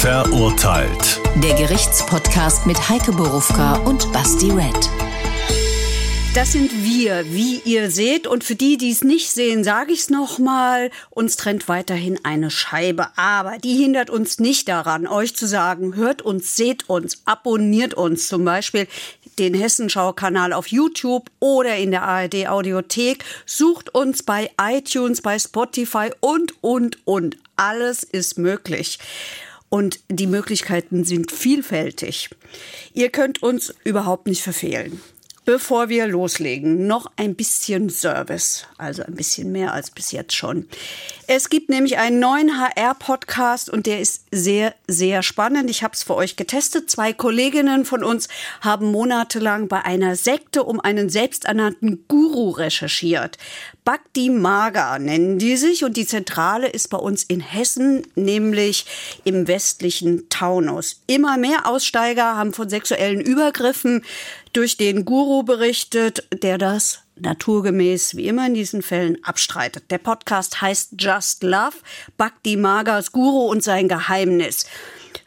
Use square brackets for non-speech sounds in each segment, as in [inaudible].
Verurteilt. Der Gerichtspodcast mit Heike Borufka und Basti Red. Das sind wir, wie ihr seht. Und für die, die es nicht sehen, sage ich es nochmal. Uns trennt weiterhin eine Scheibe. Aber die hindert uns nicht daran, euch zu sagen, hört uns, seht uns, abonniert uns. Zum Beispiel den Hessenschau-Kanal auf YouTube oder in der ARD-Audiothek. Sucht uns bei iTunes, bei Spotify und, und, und. Alles ist möglich. Und die Möglichkeiten sind vielfältig. Ihr könnt uns überhaupt nicht verfehlen. Bevor wir loslegen, noch ein bisschen Service, also ein bisschen mehr als bis jetzt schon. Es gibt nämlich einen neuen HR-Podcast und der ist sehr, sehr spannend. Ich habe es für euch getestet. Zwei Kolleginnen von uns haben monatelang bei einer Sekte um einen selbsternannten Guru recherchiert. Bhakti Maga nennen die sich und die Zentrale ist bei uns in Hessen, nämlich im westlichen Taunus. Immer mehr Aussteiger haben von sexuellen Übergriffen durch den Guru berichtet, der das naturgemäß, wie immer in diesen Fällen, abstreitet. Der Podcast heißt Just Love, Bhakti Magas Guru und sein Geheimnis.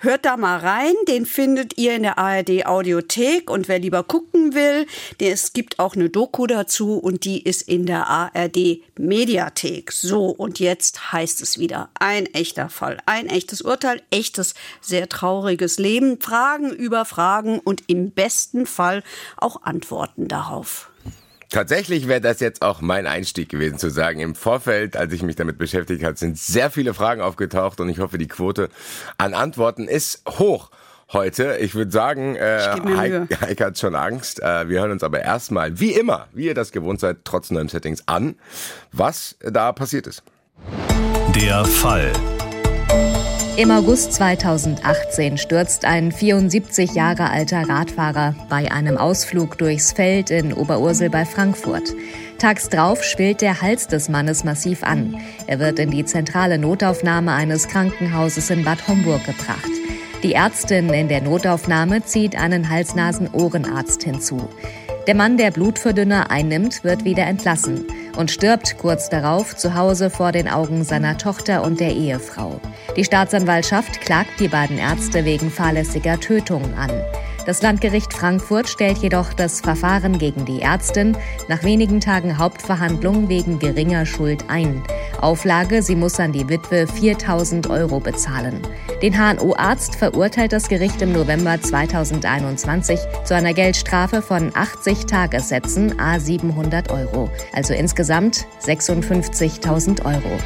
Hört da mal rein, den findet ihr in der ARD Audiothek und wer lieber gucken will, es gibt auch eine Doku dazu und die ist in der ARD Mediathek. So, und jetzt heißt es wieder ein echter Fall, ein echtes Urteil, echtes, sehr trauriges Leben, Fragen über Fragen und im besten Fall auch Antworten darauf. Tatsächlich wäre das jetzt auch mein Einstieg gewesen zu sagen. Im Vorfeld, als ich mich damit beschäftigt habe, sind sehr viele Fragen aufgetaucht und ich hoffe, die Quote an Antworten ist hoch heute. Ich würde sagen, äh, Heike, Heike hat schon Angst. Äh, wir hören uns aber erstmal, wie immer, wie ihr das gewohnt seid, trotz neuen Settings an, was da passiert ist. Der Fall. Im August 2018 stürzt ein 74 Jahre alter Radfahrer bei einem Ausflug durchs Feld in Oberursel bei Frankfurt. Tags drauf schwillt der Hals des Mannes massiv an. Er wird in die zentrale Notaufnahme eines Krankenhauses in Bad Homburg gebracht. Die Ärztin in der Notaufnahme zieht einen Hals-Nasen-Ohrenarzt hinzu. Der Mann, der Blutverdünner einnimmt, wird wieder entlassen und stirbt kurz darauf zu Hause vor den Augen seiner Tochter und der Ehefrau. Die Staatsanwaltschaft klagt die beiden Ärzte wegen fahrlässiger Tötung an. Das Landgericht Frankfurt stellt jedoch das Verfahren gegen die Ärztin nach wenigen Tagen Hauptverhandlung wegen geringer Schuld ein. Auflage, sie muss an die Witwe 4000 Euro bezahlen. Den HNO-Arzt verurteilt das Gericht im November 2021 zu einer Geldstrafe von 80 Tagessätzen a 700 Euro, also insgesamt 56.000 Euro.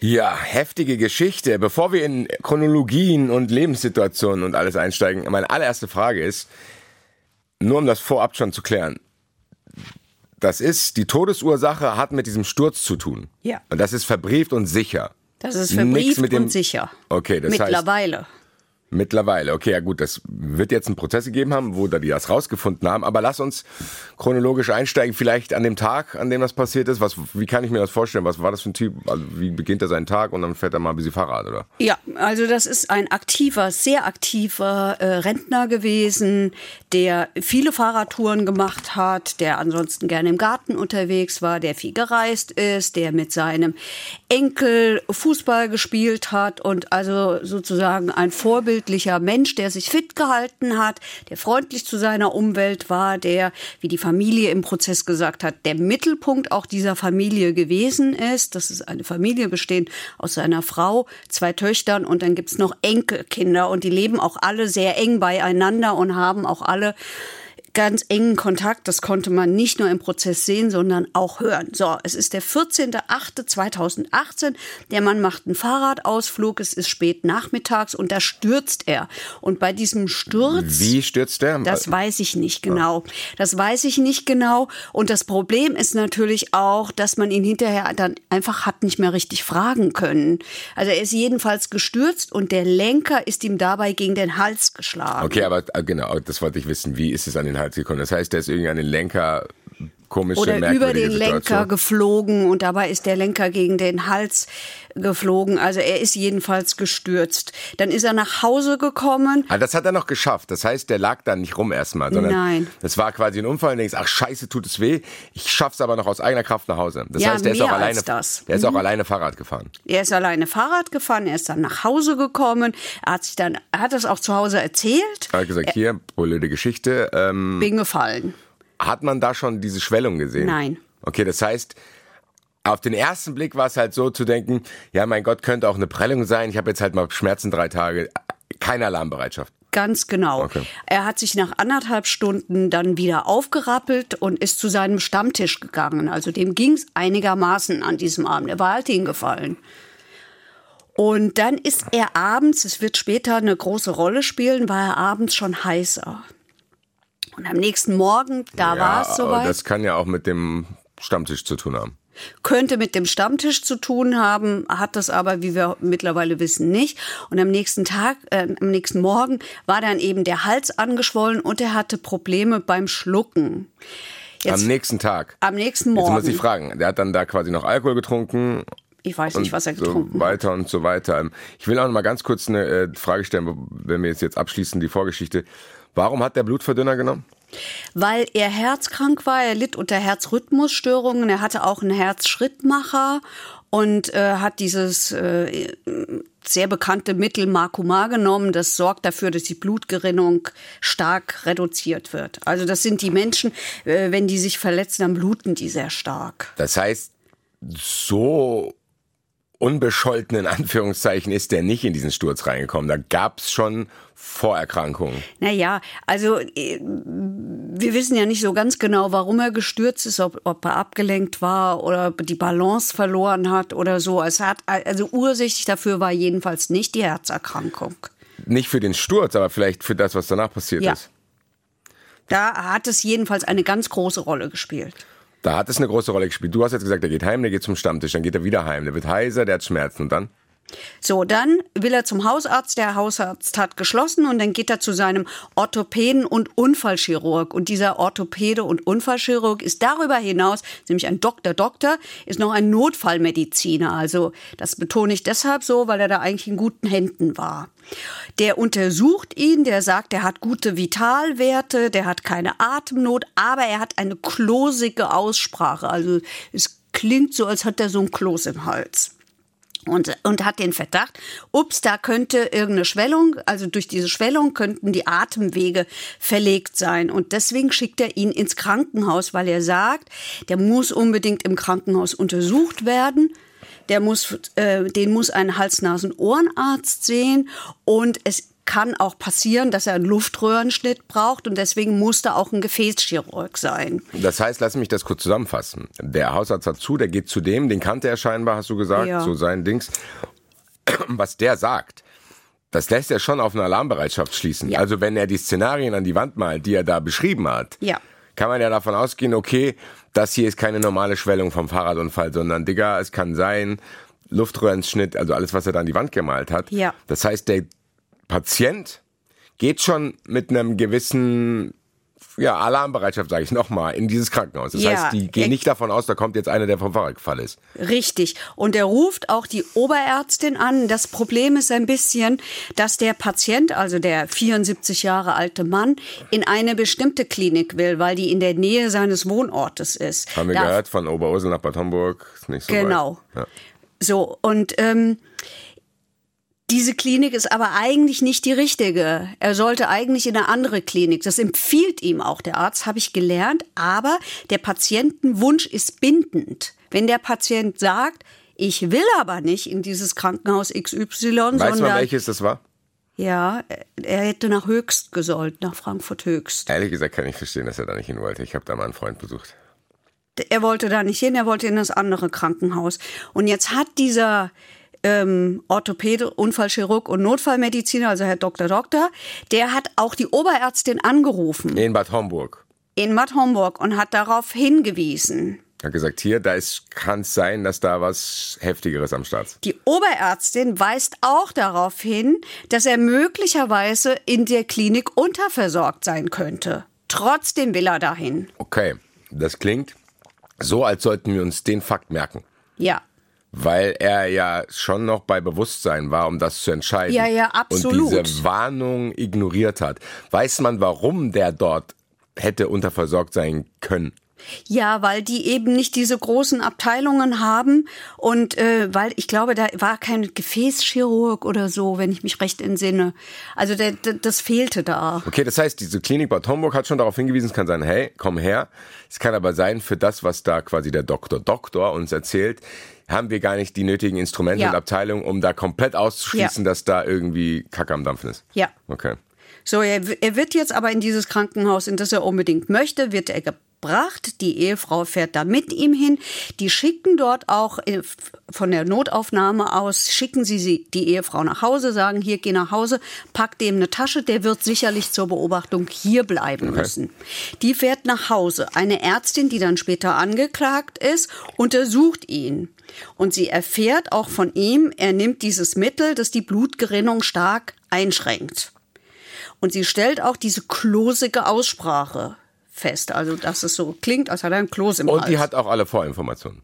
Ja, heftige Geschichte. Bevor wir in Chronologien und Lebenssituationen und alles einsteigen, meine allererste Frage ist, nur um das vorab schon zu klären. Das ist, die Todesursache hat mit diesem Sturz zu tun. Ja. Und das ist verbrieft und sicher. Das ist verbrieft mit dem, und sicher. Okay, das Mittlerweile. heißt. Mittlerweile, okay, ja gut, das wird jetzt einen Prozess gegeben haben, wo da die das rausgefunden haben, aber lass uns chronologisch einsteigen, vielleicht an dem Tag, an dem das passiert ist. Was, wie kann ich mir das vorstellen? Was war das für ein Typ? Also wie beginnt er seinen Tag und dann fährt er mal ein bisschen Fahrrad, oder? Ja, also das ist ein aktiver, sehr aktiver äh, Rentner gewesen, der viele Fahrradtouren gemacht hat, der ansonsten gerne im Garten unterwegs war, der viel gereist ist, der mit seinem Enkel Fußball gespielt hat und also sozusagen ein Vorbild vorbildlicher Mensch, der sich fit gehalten hat, der freundlich zu seiner Umwelt war, der, wie die Familie im Prozess gesagt hat, der Mittelpunkt auch dieser Familie gewesen ist. Das ist eine Familie bestehend aus seiner Frau, zwei Töchtern und dann gibt's noch Enkelkinder und die leben auch alle sehr eng beieinander und haben auch alle ganz engen Kontakt. Das konnte man nicht nur im Prozess sehen, sondern auch hören. So, es ist der 14.08.2018. Der Mann macht einen Fahrradausflug. Es ist spät nachmittags und da stürzt er. Und bei diesem Sturz. Wie stürzt er? Das weiß ich nicht genau. Das weiß ich nicht genau. Und das Problem ist natürlich auch, dass man ihn hinterher dann einfach hat nicht mehr richtig fragen können. Also er ist jedenfalls gestürzt und der Lenker ist ihm dabei gegen den Hals geschlagen. Okay, aber äh, genau, das wollte ich wissen. Wie ist es an den Hals? Gekommen. Das heißt, der ist irgendwie an den Lenker komische, oder über den Lenker Situation. geflogen und dabei ist der Lenker gegen den Hals geflogen. Also er ist jedenfalls gestürzt. Dann ist er nach Hause gekommen. Ah, das hat er noch geschafft. Das heißt, der lag da nicht rum erstmal, sondern Nein. das war quasi ein Unfall und denkst, ach scheiße, tut es weh. Ich schaff's aber noch aus eigener Kraft nach Hause. Das Ja, heißt, der ist auch alleine, das. Mhm. der ist auch alleine Fahrrad gefahren. Er ist alleine Fahrrad gefahren, er ist dann nach Hause gekommen. Er hat sich dann, er hat es auch zu Hause erzählt. Er hat gesagt, hier, blöde Geschichte. Ähm, Bin gefallen. Hat man da schon diese Schwellung gesehen? Nein. Okay, das heißt, auf den ersten Blick war es halt so zu denken, ja, mein Gott, könnte auch eine Prellung sein. Ich habe jetzt halt mal Schmerzen drei Tage. Keine Alarmbereitschaft. Ganz genau. Okay. Er hat sich nach anderthalb Stunden dann wieder aufgerappelt und ist zu seinem Stammtisch gegangen. Also dem ging es einigermaßen an diesem Abend. Er war halt hingefallen. Und dann ist er abends, es wird später eine große Rolle spielen, war er abends schon heißer. Und am nächsten Morgen, da war es soweit. Das kann ja auch mit dem Stammtisch zu tun haben. könnte mit dem Stammtisch zu tun haben, hat das aber, wie wir mittlerweile wissen, nicht. Und am nächsten Tag, äh, am nächsten Morgen war dann eben der Hals angeschwollen und er hatte Probleme beim Schlucken. Jetzt, Am nächsten Tag. am nächsten Jetzt Morgen. muss ich fragen, der hat dann da quasi noch Alkohol getrunken ich weiß nicht, was er so getrunken hat. weiter und so weiter. Ich will auch noch mal ganz kurz eine äh, Frage stellen, wenn wir jetzt, jetzt abschließen, die Vorgeschichte. Warum hat der Blutverdünner genommen? Weil er herzkrank war, er litt unter Herzrhythmusstörungen, er hatte auch einen Herzschrittmacher und äh, hat dieses äh, sehr bekannte Mittel Marcumar genommen. Das sorgt dafür, dass die Blutgerinnung stark reduziert wird. Also das sind die Menschen, äh, wenn die sich verletzen, dann bluten die sehr stark. Das heißt, so unbescholten in Anführungszeichen ist der nicht in diesen Sturz reingekommen. Da gab's schon Vorerkrankungen. Naja, also äh, wir wissen ja nicht so ganz genau, warum er gestürzt ist, ob, ob er abgelenkt war oder ob er die Balance verloren hat oder so. Es hat, also ursächlich dafür war jedenfalls nicht die Herzerkrankung. Nicht für den Sturz, aber vielleicht für das, was danach passiert Ja. ist. Da hat es jedenfalls eine ganz große Rolle gespielt. Da hat es eine große Rolle gespielt. Du hast jetzt gesagt, der geht heim, der geht zum Stammtisch, dann geht er wieder heim, der wird heiser, der hat Schmerzen und dann? So, dann will er zum Hausarzt. Der Hausarzt hat geschlossen und dann geht er zu seinem Orthopäden und Unfallchirurg. Und dieser Orthopäde und Unfallchirurg ist darüber hinaus, nämlich ein Doktor, Doktor, ist noch ein Notfallmediziner. Also das betone ich deshalb so, weil er da eigentlich in guten Händen war. Der untersucht ihn, der sagt, er hat gute Vitalwerte, der hat keine Atemnot, aber er hat eine klosige Aussprache. Also es klingt so, als hat er so ein Kloß im Hals und, und hat den Verdacht, ups, da könnte irgendeine Schwellung, also durch diese Schwellung könnten die Atemwege verlegt sein. Und deswegen schickt er ihn ins Krankenhaus, weil er sagt, der muss unbedingt im Krankenhaus untersucht werden. Der muss, äh, den muss ein Hals-Nasen-Ohrenarzt sehen und es kann auch passieren, dass er einen Luftröhrenschnitt braucht und deswegen musste auch ein Gefäßchirurg sein. Das heißt, lass mich das kurz zusammenfassen. Der Hausarzt hat zu, der geht zu dem, den kannte er scheinbar, hast du gesagt, Ja. so sein Dings. Was der sagt, das lässt ja schon auf eine Alarmbereitschaft schließen. Ja. Also wenn er die Szenarien an die Wand malt, die er da beschrieben hat, Ja. kann man ja davon ausgehen, okay, das hier ist keine normale Schwellung vom Fahrradunfall, sondern Digga, es kann sein, Luftröhrenschnitt, also alles, was er da an die Wand gemalt hat. Ja. Das heißt, der Patient geht schon mit einem gewissen ja, Alarmbereitschaft, sage ich nochmal, in dieses Krankenhaus. Das Ja, heißt, die gehen ex- nicht davon aus, da kommt jetzt einer, der vom Fahrrad gefallen ist. Richtig. Und er ruft auch die Oberärztin an. Das Problem ist ein bisschen, dass der Patient, also der 74 Jahre alte Mann, in eine bestimmte Klinik will, weil die in der Nähe seines Wohnortes ist. Haben wir Da- gehört, von Oberursel nach Bad Homburg, ist nicht so Genau. weit. Ja. So, und ähm, diese Klinik ist aber eigentlich nicht die richtige. Er sollte eigentlich in eine andere Klinik. Das empfiehlt ihm auch der Arzt, habe ich gelernt. Aber der Patientenwunsch ist bindend. Wenn der Patient sagt, ich will aber nicht in dieses Krankenhaus XY, Weißt du sondern mal, welches das war? ja, er hätte nach Höchst gesollt, nach Frankfurt Höchst. Ehrlich gesagt kann ich verstehen, dass er da nicht hin wollte. Ich habe da mal einen Freund besucht. er wollte da nicht hin, er wollte in das andere Krankenhaus. Und jetzt hat dieser ähm, Orthopäde, Unfallchirurg und Notfallmediziner, also Herr Dr. Doktor, der hat auch die Oberärztin angerufen In Bad Homburg. in Bad Homburg und hat darauf hingewiesen. Er hat gesagt, hier, da kann es sein, dass da was Heftigeres am Start ist. Die Oberärztin weist auch darauf hin, dass er möglicherweise in der Klinik unterversorgt sein könnte. Trotzdem will er dahin. Okay, das klingt so, als sollten wir uns den Fakt merken. Ja. Weil er ja schon noch bei Bewusstsein war, um das zu entscheiden. Ja, ja, absolut. Und diese Warnung ignoriert hat. Weiß man, warum der dort hätte unterversorgt sein können? Ja, weil die eben nicht diese großen Abteilungen haben und äh, weil ich glaube, da war kein Gefäßchirurg oder so, wenn ich mich recht entsinne. Also der, der, das fehlte da. Okay, das heißt, diese Klinik Bad Homburg hat schon darauf hingewiesen, es kann sein, hey, komm her. Es kann aber sein, für das, was da quasi der Doktor Doktor uns erzählt, haben wir gar nicht die nötigen Instrumente Ja. und Abteilungen, um da komplett auszuschließen, Ja. dass da irgendwie Kacke am Dampfen ist. Ja. Okay. So, er, er wird jetzt aber in dieses Krankenhaus, in das er unbedingt möchte, wird er gebracht. Die Ehefrau fährt da mit ihm hin. Die schicken dort auch äh, von der Notaufnahme aus, schicken sie, sie die Ehefrau nach Hause, sagen, hier, geh nach Hause, pack dem eine Tasche, der wird sicherlich zur Beobachtung hier bleiben müssen. Die fährt nach Hause. Eine Ärztin, die dann später angeklagt ist, untersucht ihn. Und sie erfährt auch von ihm, er nimmt dieses Mittel, das die Blutgerinnung stark einschränkt. Und sie stellt auch diese klosige Aussprache fest. Also, dass es so klingt, als hat er ein Kloß im Und Hals. die hat auch alle Vorinformationen.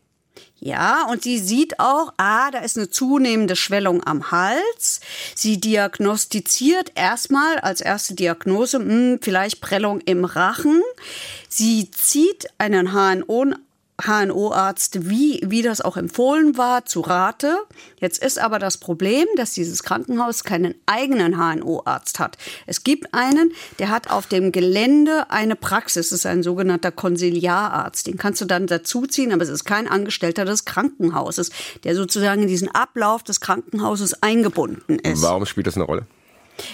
Ja, und sie sieht auch, ah, da ist eine zunehmende Schwellung am Hals. Sie diagnostiziert erstmal als erste Diagnose, hm, vielleicht Prellung im Rachen. Sie zieht einen HNO HNO-Arzt, wie, wie das auch empfohlen war, zu Rate. Jetzt ist aber das Problem, dass dieses Krankenhaus keinen eigenen HNO-Arzt hat. Es gibt einen, der hat auf dem Gelände eine Praxis. Das ist ein sogenannter Konsiliararzt. Den kannst du dann dazuziehen, aber es ist kein Angestellter des Krankenhauses, der sozusagen in diesen Ablauf des Krankenhauses eingebunden ist Warum spielt das eine Rolle?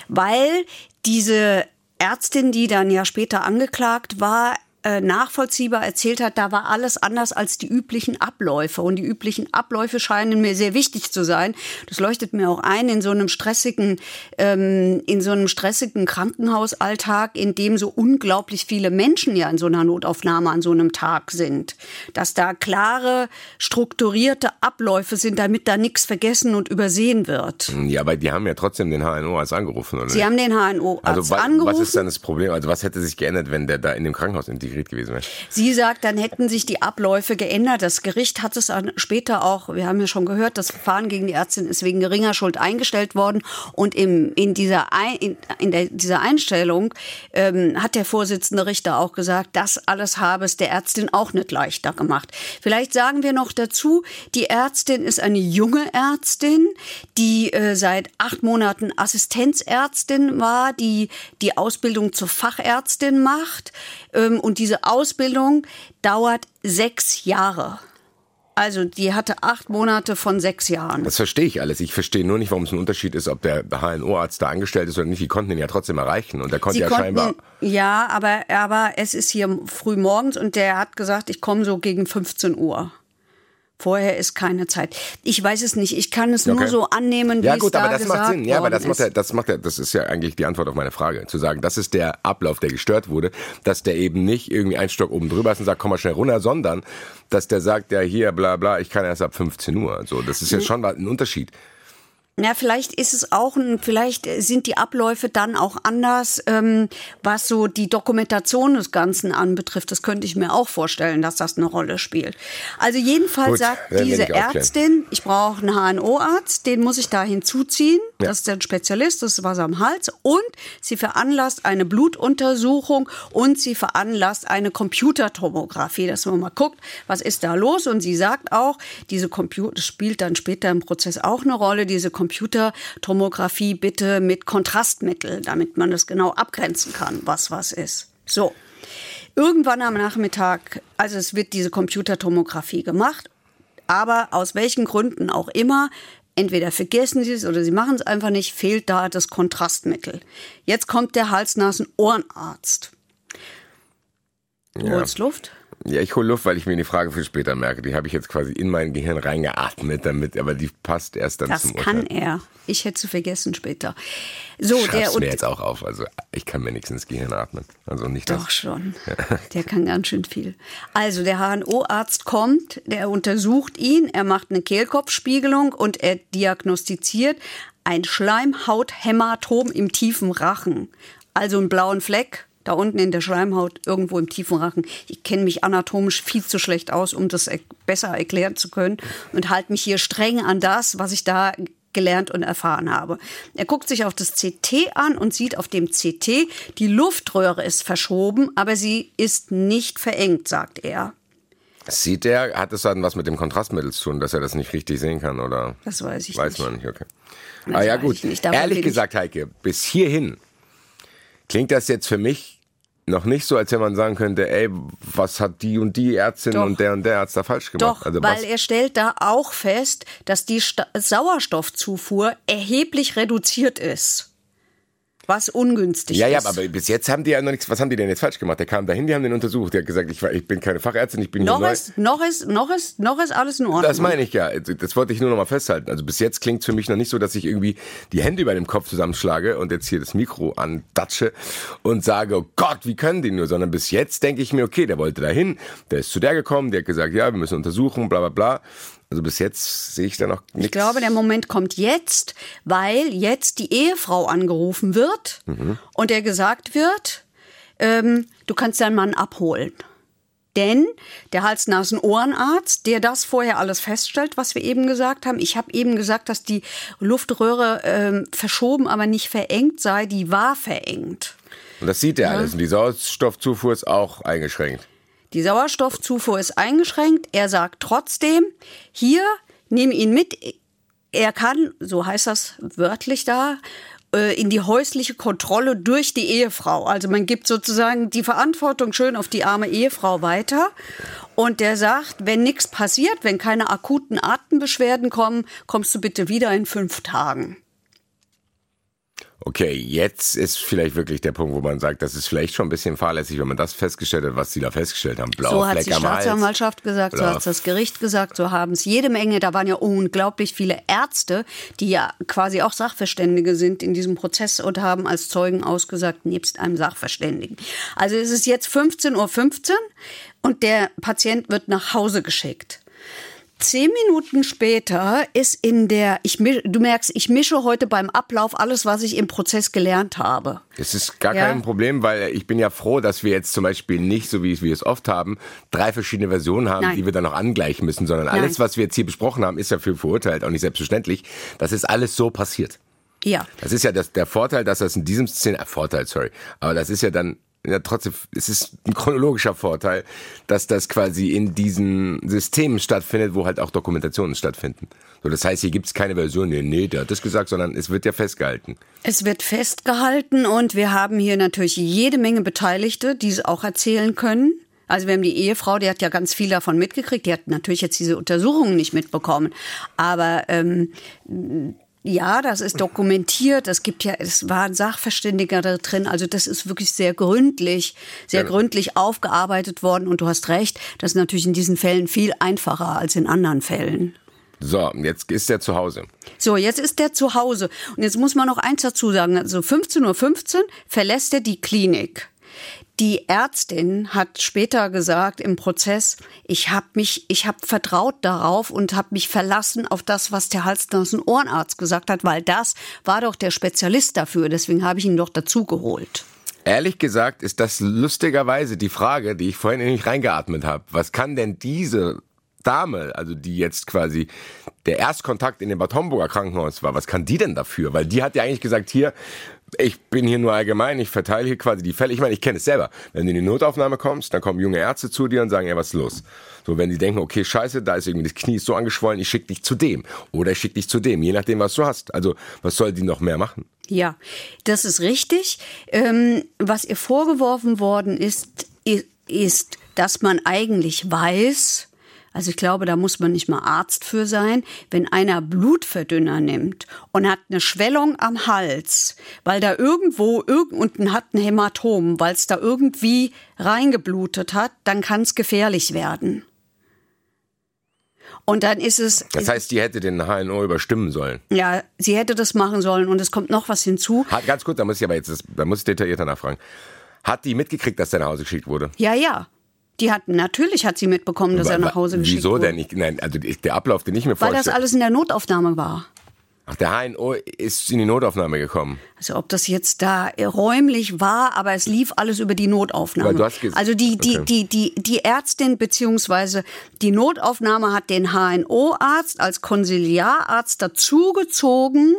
weil diese Ärztin, die dann ja später angeklagt war, nachvollziehbar erzählt hat, da war alles anders als die üblichen Abläufe. Und die üblichen Abläufe scheinen mir sehr wichtig zu sein. Das leuchtet mir auch ein in so einem stressigen, ähm, in so einem stressigen Krankenhausalltag, in dem so unglaublich viele Menschen ja in so einer Notaufnahme an so einem Tag sind. Dass da klare, strukturierte Abläufe sind, damit da nichts vergessen und übersehen wird. Ja, aber die haben ja trotzdem den HNO als angerufen, oder Sie haben den HNO-Arzt also angerufen. was ist dann das Problem? Also was hätte sich geändert, wenn der da in dem Krankenhaus integriert gewesen wäre? Sie sagt, dann hätten sich die Abläufe geändert. Das Gericht hat es später auch, wir haben ja schon gehört, das Verfahren gegen die Ärztin ist wegen geringer Schuld eingestellt worden. Und im, in, dieser, in, in der, dieser Einstellung ähm, hat der Vorsitzende Richter auch gesagt, das alles habe es der Ärztin auch nicht leichter gemacht. Vielleicht sagen wir noch dazu, die Ärztin ist eine junge Ärztin, die äh, seit acht Monaten Assistenzärztin war, die die Ausbildung zur Fachärztin macht. Ähm, und diese Ausbildung dauert sechs Jahre. Also die hatte acht Monate von sechs Jahren. Das verstehe ich alles. Ich verstehe nur nicht, warum es ein Unterschied ist, ob der HNO-Arzt da angestellt ist oder nicht. Die konnten ihn ja trotzdem erreichen. Und der konnte Sie ja konnten, scheinbar. ja, aber, aber es ist hier früh morgens und der hat gesagt, ich komme so gegen 15 Uhr. Vorher ist keine Zeit. Ich weiß es nicht. Ich kann es nur Okay. so annehmen, wie Ja es gut, da aber das gesagt macht Sinn. Ja, aber das macht, ist. ja, das macht ja, das ist ja eigentlich die Antwort auf meine Frage. Zu sagen, das ist der Ablauf, der gestört wurde, dass der eben nicht irgendwie einen Stock oben drüber ist und sagt, komm mal schnell runter, sondern dass der sagt, ja hier, bla bla, ich kann erst ab 15 Uhr. So, das ist ja schon ein Unterschied. Na, vielleicht ist es auch, ein, vielleicht sind die Abläufe dann auch anders, ähm, was so die Dokumentation des Ganzen anbetrifft. Das könnte ich mir auch vorstellen, dass das eine Rolle spielt. Also jedenfalls Gut, sagt diese aufklären. Ärztin, ich brauche einen HNO-Arzt, den muss ich da hinzuziehen. Ja. Das ist der Spezialist, das ist was am Hals. Und sie veranlasst eine Blutuntersuchung und sie veranlasst eine Computertomographie, dass man mal guckt, was ist da los. Und sie sagt auch, diese Computer, das spielt dann später im Prozess auch eine Rolle, diese Computertomographie bitte mit Kontrastmittel, damit man das genau abgrenzen kann, was was ist. So. Irgendwann am Nachmittag, also es wird diese Computertomographie gemacht, aber aus welchen Gründen auch immer, entweder vergessen sie es oder sie machen es einfach nicht, fehlt da das Kontrastmittel. Jetzt kommt der Hals-Nasen-Ohrenarzt. Du Ja. holst Luft? Ja, ich hole Luft, weil ich mir die Frage für später merke. Die habe ich jetzt quasi in mein Gehirn reingeatmet, damit, aber die passt erst dann Das zum kann Urteil. er. Ich hätte sie vergessen später. So, Schreib's der und mir jetzt auch auf. Also ich kann mir nichts ins Gehirn atmen. Also nicht das. Doch schon. [laughs] Der kann ganz schön viel. Also der HNO-Arzt kommt, der untersucht ihn, er macht eine Kehlkopfspiegelung und er diagnostiziert ein Schleimhauthämatom im tiefen Rachen. Also einen blauen Fleck. Da unten in der Schleimhaut, irgendwo im tiefen Rachen. Ich kenne mich anatomisch viel zu schlecht aus, um das besser erklären zu können und halte mich hier streng an das, was ich da gelernt und erfahren habe. Er guckt sich auch das CT an und sieht auf dem CT, die Luftröhre ist verschoben, aber sie ist nicht verengt, sagt er. Sieht er, hat es dann was mit dem Kontrastmittel zu tun, dass er das nicht richtig sehen kann, oder? Das weiß ich weiß nicht. Weiß man nicht, okay. Das ah ja gut, ehrlich gesagt, Heike, bis hierhin klingt das jetzt für mich noch nicht so, als wenn man sagen könnte, ey, was hat die und die Ärztin Doch. und der und der Arzt da falsch gemacht? Doch, also weil was, er stellt da auch fest, dass die Sta Sauerstoffzufuhr erheblich reduziert ist. Was ungünstig ja, ja, ist. aber bis jetzt haben die ja noch nichts, was haben die denn jetzt falsch gemacht? Der kam dahin, die haben den untersucht, der hat gesagt, ich, war- ich bin keine Fachärztin, ich bin noch hier neu. ist, noch ist, noch ist, noch ist alles in Ordnung. Das meine ich ja. Das wollte ich nur noch mal festhalten. Also bis jetzt klingt es für mich noch nicht so, dass ich irgendwie die Hände über dem Kopf zusammenschlage und jetzt hier das Mikro andatsche und sage, oh Gott, wie können die nur? Sondern bis jetzt denke ich mir, okay, der wollte dahin, der ist zu der gekommen, der hat gesagt, ja, wir müssen untersuchen, bla bla bla. Also bis jetzt sehe ich da noch nichts. Ich glaube, der Moment kommt jetzt, weil jetzt die Ehefrau angerufen wird Mhm. und der gesagt wird, ähm, du kannst deinen Mann abholen. Denn der Hals-Nasen-Ohrenarzt, der das vorher alles feststellt, was wir eben gesagt haben, ich habe eben gesagt, dass die Luftröhre ähm, verschoben, aber nicht verengt sei, die war verengt. Und das sieht er alles. Und die Sauerstoffzufuhr ist auch eingeschränkt. Die Sauerstoffzufuhr ist eingeschränkt. Er sagt trotzdem, hier, nimm ihn mit. Er kann, so heißt das wörtlich da, äh, in die häusliche Kontrolle durch die Ehefrau. Also man gibt sozusagen die Verantwortung schön auf die arme Ehefrau weiter. Und der sagt, wenn nichts passiert, wenn keine akuten Atembeschwerden kommen, kommst du bitte wieder in fünf Tagen. Okay, jetzt ist vielleicht wirklich der Punkt, wo man sagt, das ist vielleicht schon ein bisschen fahrlässig, wenn man das festgestellt hat, was sie da festgestellt haben. Blaue So hat die. Staatsanwaltschaft gesagt, so hat das Gericht gesagt, so haben es jede Menge. Da waren ja unglaublich viele Ärzte, die ja quasi auch Sachverständige sind in diesem Prozess und haben als Zeugen ausgesagt, nebst einem Sachverständigen. Also es ist jetzt 15.15 Uhr und der Patient wird nach Hause geschickt. Zehn Minuten später ist in der, ich, du merkst, ich mische heute beim Ablauf alles, was ich im Prozess gelernt habe. Es ist gar Ja. kein Problem, weil ich bin ja froh, dass wir jetzt zum Beispiel nicht, so wie wir es oft haben, drei verschiedene Versionen haben, Nein. die wir dann noch angleichen müssen, sondern alles, was wir jetzt hier besprochen haben, ist ja für verurteilt, auch nicht selbstverständlich. Das ist alles so passiert. Ja. Das ist ja das, der Vorteil, dass das in diesem Szenen, äh, Vorteil, sorry, aber das ist ja dann, ja, trotzdem, es ist ein chronologischer Vorteil, dass das quasi in diesen Systemen stattfindet, wo halt auch Dokumentationen stattfinden. So, das heißt, hier gibt's keine Version, nee, nee, der hat das gesagt, sondern es wird ja festgehalten. Es wird festgehalten und wir haben hier natürlich jede Menge Beteiligte, die es auch erzählen können. Also wir haben die Ehefrau, die hat ja ganz viel davon mitgekriegt. Die hat natürlich jetzt diese Untersuchungen nicht mitbekommen. Aber ähm, ja, das ist dokumentiert. Es gibt ja, es war ein Sachverständiger da drin. Also das ist wirklich sehr gründlich, sehr Ja. gründlich aufgearbeitet worden. Und du hast recht, das ist natürlich in diesen Fällen viel einfacher als in anderen Fällen. So, jetzt ist er zu Hause. So, jetzt ist der zu Hause. Und jetzt muss man noch eins dazu sagen. Also 15.15 Uhr verlässt er die Klinik. Die Ärztin hat später gesagt im Prozess, ich habe mich, ich habe vertraut darauf und habe mich verlassen auf das, was der Hals-Nasen-Ohrenarzt gesagt hat, weil das war doch der Spezialist dafür. Deswegen habe ich ihn doch dazugeholt. Ehrlich gesagt ist das lustigerweise die Frage, die ich vorhin nicht reingeatmet habe. Was kann denn diese Dame, also die jetzt quasi der Erstkontakt in dem Bad Homburger Krankenhaus war, was kann die denn dafür? Weil die hat ja eigentlich gesagt, hier, ich bin hier nur allgemein, ich verteile hier quasi die Fälle. Ich meine, ich kenne es selber. Wenn du in die Notaufnahme kommst, dann kommen junge Ärzte zu dir und sagen, ja, was ist los? So, wenn die denken, okay, scheiße, da ist irgendwie das Knie ist so angeschwollen, ich schicke dich zu dem. Oder ich schicke dich zu dem, je nachdem, was du hast. Also, was soll die noch mehr machen? Ja, das ist richtig. Ähm, was ihr vorgeworfen worden ist, ist, dass man eigentlich weiß, also ich glaube, da muss man nicht mal Arzt für sein, wenn einer Blutverdünner nimmt und hat eine Schwellung am Hals, weil da irgendwo irg unten hat ein Hämatom, weil es da irgendwie reingeblutet hat, dann kann es gefährlich werden. Und dann ist es Das heißt, die hätte den HNO überstimmen sollen. ja, sie hätte das machen sollen und es kommt noch was hinzu. Hat, ganz gut, da muss ich aber jetzt, da muss ich detaillierter nachfragen. Hat die mitgekriegt, dass der nach Hause geschickt wurde? Ja, ja. Die hat natürlich hat sie mitbekommen, dass er Wa- nach Hause geschickt Wieso wurde. denn? Ich, nein, also der Ablauf, den ich mir Weil das vorstelle. alles in der Notaufnahme war. Ach, der HNO ist in die Notaufnahme gekommen. Also ob das jetzt da räumlich war, aber es lief alles über die Notaufnahme. also die, die, okay. die, die, die Ärztin beziehungsweise die Notaufnahme hat den HNO-Arzt als Konsiliararzt dazugezogen,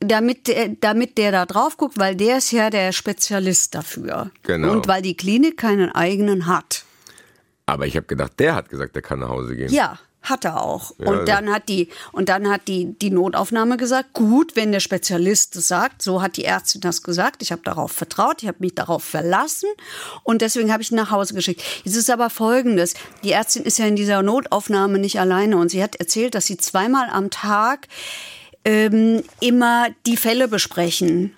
damit der, damit der da drauf guckt, weil der ist ja der Spezialist dafür. Genau. Und weil die Klinik keinen eigenen hat. Aber ich habe gedacht, der hat gesagt, der kann nach Hause gehen. Ja, hat er auch. Ja, und dann hat die, und dann hat die, die Notaufnahme gesagt, gut, wenn der Spezialist das sagt, so hat die Ärztin das gesagt. Ich habe darauf vertraut, ich habe mich darauf verlassen und deswegen habe ich ihn nach Hause geschickt. Jetzt ist aber Folgendes. Die Ärztin ist ja in dieser Notaufnahme nicht alleine und sie hat erzählt, dass sie zweimal am Tag ähm, immer die Fälle besprechen.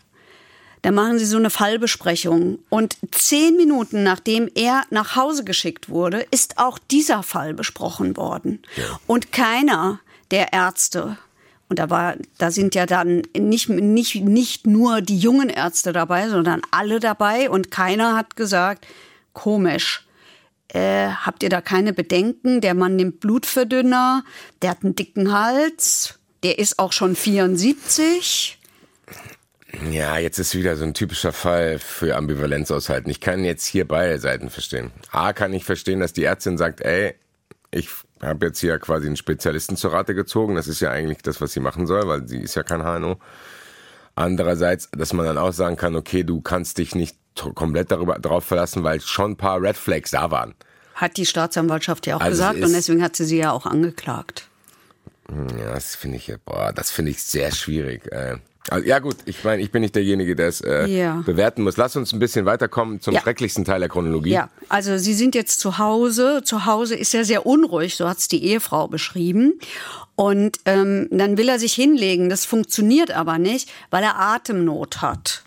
Da machen sie so eine Fallbesprechung. Und zehn Minuten nachdem er nach Hause geschickt wurde, ist auch dieser Fall besprochen worden. Ja. Und keiner der Ärzte, und da war, da sind ja dann nicht, nicht, nicht nur die jungen Ärzte dabei, sondern alle dabei. Und keiner hat gesagt, komisch. Äh, habt ihr da keine Bedenken? Der Mann nimmt Blutverdünner, der hat einen dicken Hals, der ist auch schon 74. Ja, jetzt ist wieder so ein typischer Fall für Ambivalenz aushalten. Ich kann jetzt hier beide Seiten verstehen. A, kann ich verstehen, dass die Ärztin sagt, ey, ich habe jetzt hier quasi einen Spezialisten zur Rate gezogen. Das ist ja eigentlich das, was sie machen soll, weil sie ist ja kein HNO. Andererseits, dass man dann auch sagen kann, okay, du kannst dich nicht komplett darüber, darauf verlassen, weil schon ein paar Red Flags da waren. Hat die Staatsanwaltschaft ja auch also gesagt und deswegen hat sie sie ja auch angeklagt. Ja, das finde ich, boah, das finde ich sehr schwierig. Äh. Also, ja gut, ich meine, ich bin nicht derjenige, der es äh, ja. bewerten muss. Lass uns ein bisschen weiterkommen zum ja. schrecklichsten Teil der Chronologie. Ja, also Sie sind jetzt zu Hause. Zu Hause ist er sehr unruhig, so hat es die Ehefrau beschrieben. Und ähm, dann will er sich hinlegen. Das funktioniert aber nicht, weil er Atemnot hat.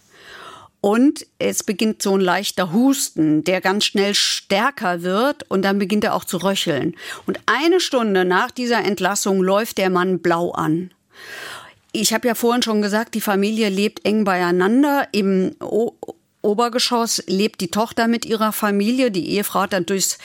Und es beginnt so ein leichter Husten, der ganz schnell stärker wird und dann beginnt er auch zu röcheln. Und eine Stunde nach dieser Entlassung läuft der Mann blau an. Ich habe ja vorhin schon gesagt, die Familie lebt eng beieinander. Im Obergeschoss lebt die Tochter mit ihrer Familie. Die Ehefrau hat dann durchs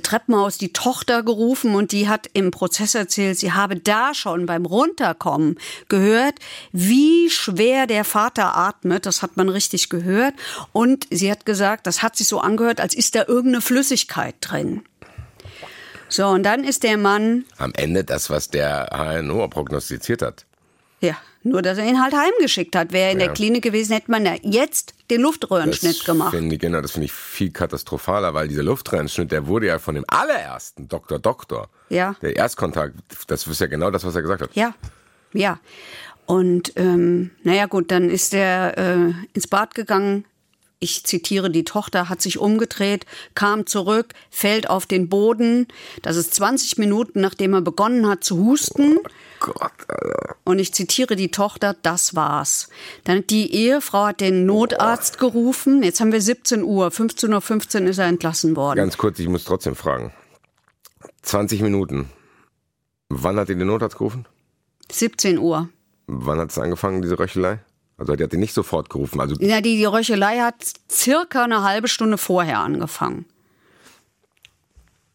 Treppenhaus die Tochter gerufen und die hat im Prozess erzählt, sie habe da schon beim Runterkommen gehört, wie schwer der Vater atmet. Das hat man richtig gehört. Und sie hat gesagt, das hat sich so angehört, als ist da irgendeine Flüssigkeit drin. So, und dann ist der Mann. Am Ende das, was der HNO prognostiziert hat. Ja, nur dass er ihn halt heimgeschickt hat. Wäre er in ja. der Klinik gewesen, hätte man ja jetzt den Luftröhrenschnitt das gemacht. Finde, genau, das finde ich viel katastrophaler, weil dieser Luftröhrenschnitt, der wurde ja von dem allerersten Doktor Doktor. Ja. Der Erstkontakt, das ist ja genau das, was er gesagt hat. Ja, ja. Und ähm, naja gut, dann ist er äh, ins Bad gegangen, ich zitiere, die Tochter hat sich umgedreht, kam zurück, fällt auf den Boden. Das ist 20 Minuten, nachdem er begonnen hat zu husten. Oh Gott, Alter. Und ich zitiere die Tochter, das war's. Dann die Ehefrau hat den Notarzt oh. gerufen. Jetzt haben wir 17 Uhr. 15.15 Uhr 15 ist er entlassen worden. Ganz kurz, ich muss trotzdem fragen. 20 Minuten. Wann hat ihr den Notarzt gerufen? 17 Uhr. Wann hat es angefangen, diese Röchelei? Also die hat ihn nicht sofort gerufen. Also ja, die, die Röchelei hat circa eine halbe Stunde vorher angefangen.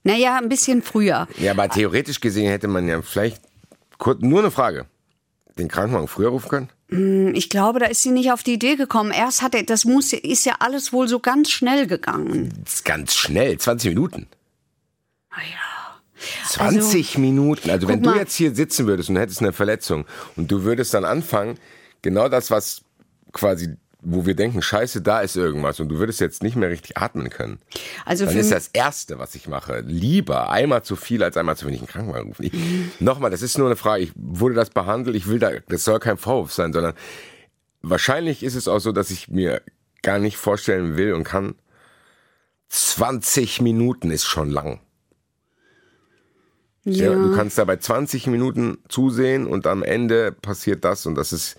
Naja, ein bisschen früher. Ja, aber theoretisch gesehen hätte man ja vielleicht, kurz, nur eine Frage, den Krankenwagen früher rufen können? Hm, ich glaube, da ist sie nicht auf die Idee gekommen. Erst hat er, das muss, ist ja alles wohl so ganz schnell gegangen. Ganz schnell, 20 Minuten. Ah ja. 20 also, Minuten. Also wenn du jetzt hier sitzen würdest und hättest eine Verletzung und du würdest dann anfangen, genau das, was quasi wo wir denken, scheiße, da ist irgendwas und du würdest jetzt nicht mehr richtig atmen können. Also dann ist das Erste, was ich mache, lieber einmal zu viel als einmal zu wenig einen Krankenwagen rufen. Nochmal, das ist nur eine Frage, ich wurde das behandelt, ich will da, das soll kein Vorwurf sein, sondern wahrscheinlich ist es auch so, dass ich mir gar nicht vorstellen will und kann, 20 Minuten ist schon lang. Ja. ja. du kannst da bei 20 Minuten zusehen und am Ende passiert das und das ist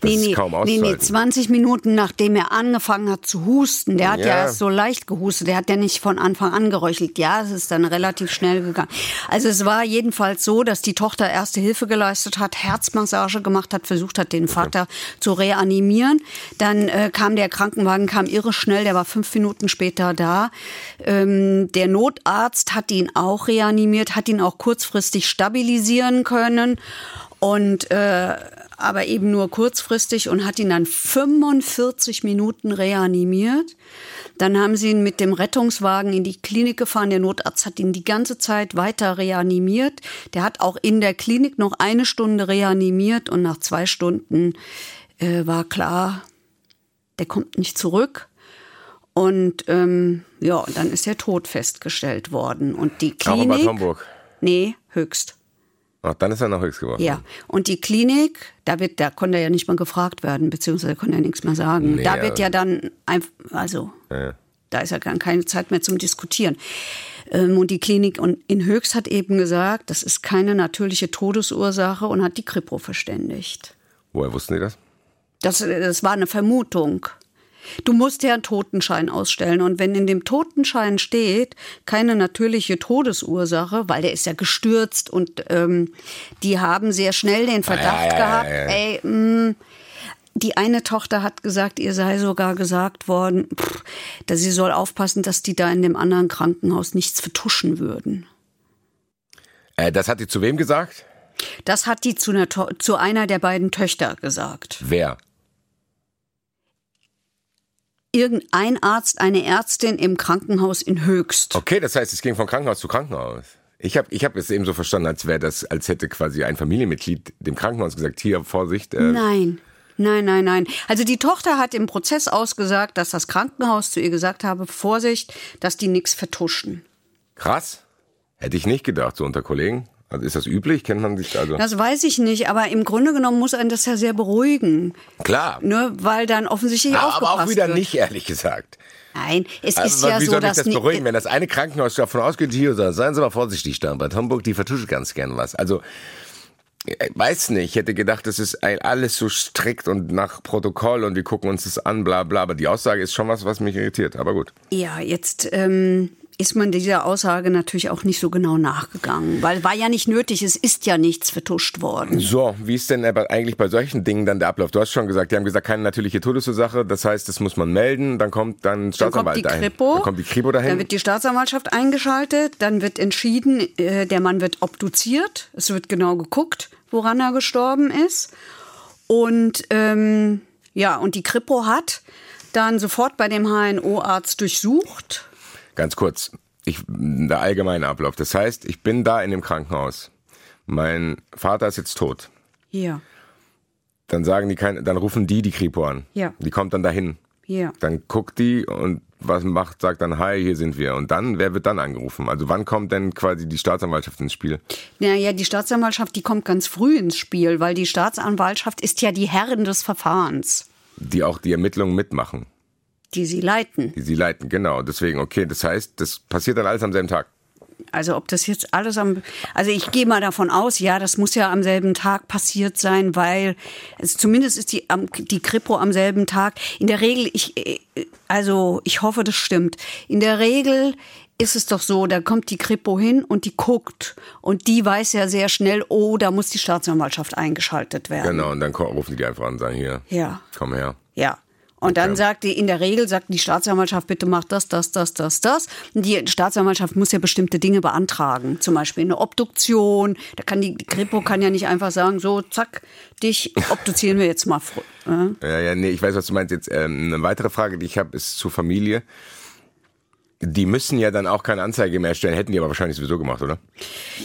das nee, nee, kaum nee, nee, 20 Minuten nachdem er angefangen hat zu husten. Der hat ja. ja erst so leicht gehustet. Der hat ja nicht von Anfang an geröchelt. Ja, es ist dann relativ schnell gegangen. Also es war jedenfalls so, dass die Tochter erste Hilfe geleistet hat, Herzmassage gemacht hat, versucht hat, den Vater okay. zu reanimieren. Dann äh, kam der Krankenwagen, kam irre schnell. Der war fünf Minuten später da. Ähm, der Notarzt hat ihn auch reanimiert, hat ihn auch kurzfristig stabilisieren können. Und äh, aber eben nur kurzfristig und hat ihn dann 45 Minuten reanimiert. Dann haben sie ihn mit dem Rettungswagen in die Klinik gefahren. Der Notarzt hat ihn die ganze Zeit weiter reanimiert. Der hat auch in der Klinik noch eine Stunde reanimiert und nach zwei Stunden äh, war klar, der kommt nicht zurück. Und ähm, ja, dann ist der Tod festgestellt worden. Und die Klinik. Auch Homburg? Nee, höchst. Ach, dann ist er nach höchst geworden. Ja, und die Klinik, da wird, da konnte er ja nicht mal gefragt werden, beziehungsweise konnte er nichts mehr sagen. Nee, da wird ja dann einfach, also Ja. da ist ja gar keine Zeit mehr zum Diskutieren. Ähm, Und die Klinik in Höchst hat eben gesagt, das ist keine natürliche Todesursache und hat die Kripo verständigt. Woher wussten die das? Das, das war eine Vermutung. Du musst ja einen Totenschein ausstellen. Und wenn in dem Totenschein steht, keine natürliche Todesursache, weil der ist ja gestürzt und ähm, die haben sehr schnell den Verdacht Ah, ja, gehabt, ja, ja. ey, mh, die eine Tochter hat gesagt, ihr sei sogar gesagt worden, pff, dass sie soll aufpassen, dass die da in dem anderen Krankenhaus nichts vertuschen würden. Äh, das hat die zu wem gesagt? Das hat die zu einer, zu einer der beiden Töchter gesagt. Wer? Irgendein Arzt, eine Ärztin im Krankenhaus in Höchst. Okay, das heißt, es ging von Krankenhaus zu Krankenhaus. Ich habe ich hab es eben so verstanden, als wäre das, als hätte quasi ein Familienmitglied dem Krankenhaus gesagt, hier, Vorsicht. Äh, Nein. Nein, nein, nein. Also die Tochter hat im Prozess ausgesagt, dass das Krankenhaus zu ihr gesagt habe, Vorsicht, dass die nichts vertuschen. Krass. Hätte ich nicht gedacht, so unter Kollegen. Also ist das üblich? Kennt man sich also? Das weiß ich nicht, aber im Grunde genommen muss einen das ja sehr beruhigen, Klar. ne, weil dann offensichtlich aber aufgepasst auch wieder wird. nicht, ehrlich gesagt. Nein, es Also, ist ja wie so, soll dass das nie- beruhigen, wenn das eine Krankenhaus davon ausgeht, hier, sagt, seien Sie mal vorsichtig da, Bad Homburg, die vertuschen ganz gern was. Also, ich weiß nicht, ich hätte gedacht, das ist alles so strikt und nach Protokoll und wir gucken uns das an, bla bla, aber die Aussage ist schon was, was mich irritiert, aber gut. Ja, jetzt ähm, ist man dieser Aussage natürlich auch nicht so genau nachgegangen, weil war ja nicht nötig, es ist ja nichts vertuscht worden. So, wie ist denn eigentlich bei solchen Dingen dann der Ablauf? Du hast schon gesagt, die haben gesagt, keine natürliche Todesursache, das heißt, das muss man melden, dann kommt dann ein Dann Staatsanwalt kommt die dahin. Kripo. Dann kommt die Kripo dahin. Dann wird die Staatsanwaltschaft eingeschaltet. Dann wird entschieden, äh, der Mann wird obduziert. Es wird genau geguckt, woran er gestorben ist. Und ähm, ja, und die Kripo hat dann sofort bei dem HNO-Arzt durchsucht. Ganz kurz, ich, der allgemeine Ablauf. Das heißt, ich bin da in dem Krankenhaus. Mein Vater ist jetzt tot. Hier, Dann sagen die kein, dann rufen die die Kripo an. Ja. Die kommt dann dahin. hier. Dann guckt die und was macht, sagt dann, hi, hier sind wir. Und dann, wer wird dann angerufen? Also wann kommt denn quasi die Staatsanwaltschaft ins Spiel? Naja, die Staatsanwaltschaft, die kommt ganz früh ins Spiel, weil die Staatsanwaltschaft ist ja die Herrin des Verfahrens, Die auch die Ermittlungen mitmachen, die sie leiten. die sie leiten. Genau, deswegen, okay, das heißt, das passiert dann alles am selben Tag. Also ob das jetzt alles am, also ich gehe mal davon aus, ja, das muss ja am selben Tag passiert sein, weil es, zumindest ist die, die Kripo am selben Tag. In der Regel, ich, äh, also ich hoffe, das stimmt. In der Regel ist es doch so, da kommt die Kripo hin und die guckt und die weiß ja sehr schnell, oh, da muss die Staatsanwaltschaft eingeschaltet werden. Genau, und dann rufen die die einfach an und sagen, hier, Ja. komm her. Ja. Und dann Okay. sagt die, in der Regel sagt die Staatsanwaltschaft, bitte mach das, das, das, das, das. Und die Staatsanwaltschaft muss ja bestimmte Dinge beantragen. Zum Beispiel eine Obduktion. Da kann die, Kripo kann ja nicht einfach sagen, so, zack, dich obduzieren wir jetzt mal. Äh? Ja, ja, nee, ich weiß, was du meinst. Jetzt ähm, eine weitere Frage, die ich habe, ist zur Familie. Die müssen ja dann auch keine Anzeige mehr stellen, hätten die aber wahrscheinlich sowieso gemacht, oder?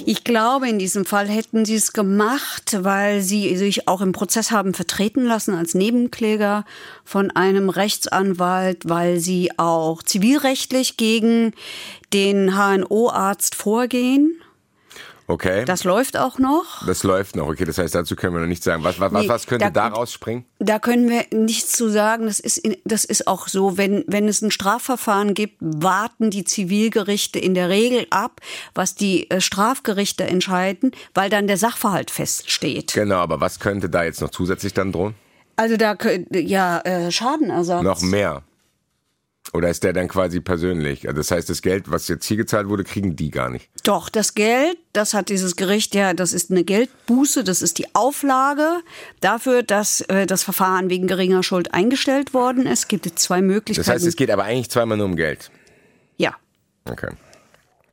Ich glaube, in diesem Fall hätten sie es gemacht, weil sie sich auch im Prozess haben vertreten lassen als Nebenkläger von einem Rechtsanwalt, weil sie auch zivilrechtlich gegen den HNO-Arzt vorgehen. Okay. Das läuft auch noch. Das läuft noch, okay. Das heißt, dazu können wir noch nichts sagen. Was, was, Nee, was könnte da- da rausspringen? Da können wir nichts zu sagen. Das ist, in, das ist auch so. Wenn, wenn es ein Strafverfahren gibt, warten die Zivilgerichte in der Regel ab, was die äh, Strafgerichte entscheiden, weil dann der Sachverhalt feststeht. Genau, aber was könnte da jetzt noch zusätzlich dann drohen? Also da, ja, äh, Schadenersatz. Noch mehr. Oder ist der dann quasi persönlich? Also das heißt, das Geld, was jetzt hier gezahlt wurde, kriegen die gar nicht. Doch, das Geld, das hat dieses Gericht ja, das ist eine Geldbuße, das ist die Auflage dafür, dass äh, das Verfahren wegen geringer Schuld eingestellt worden ist. Es gibt zwei Möglichkeiten. Das heißt, es geht aber eigentlich zweimal nur um Geld. ja. Okay.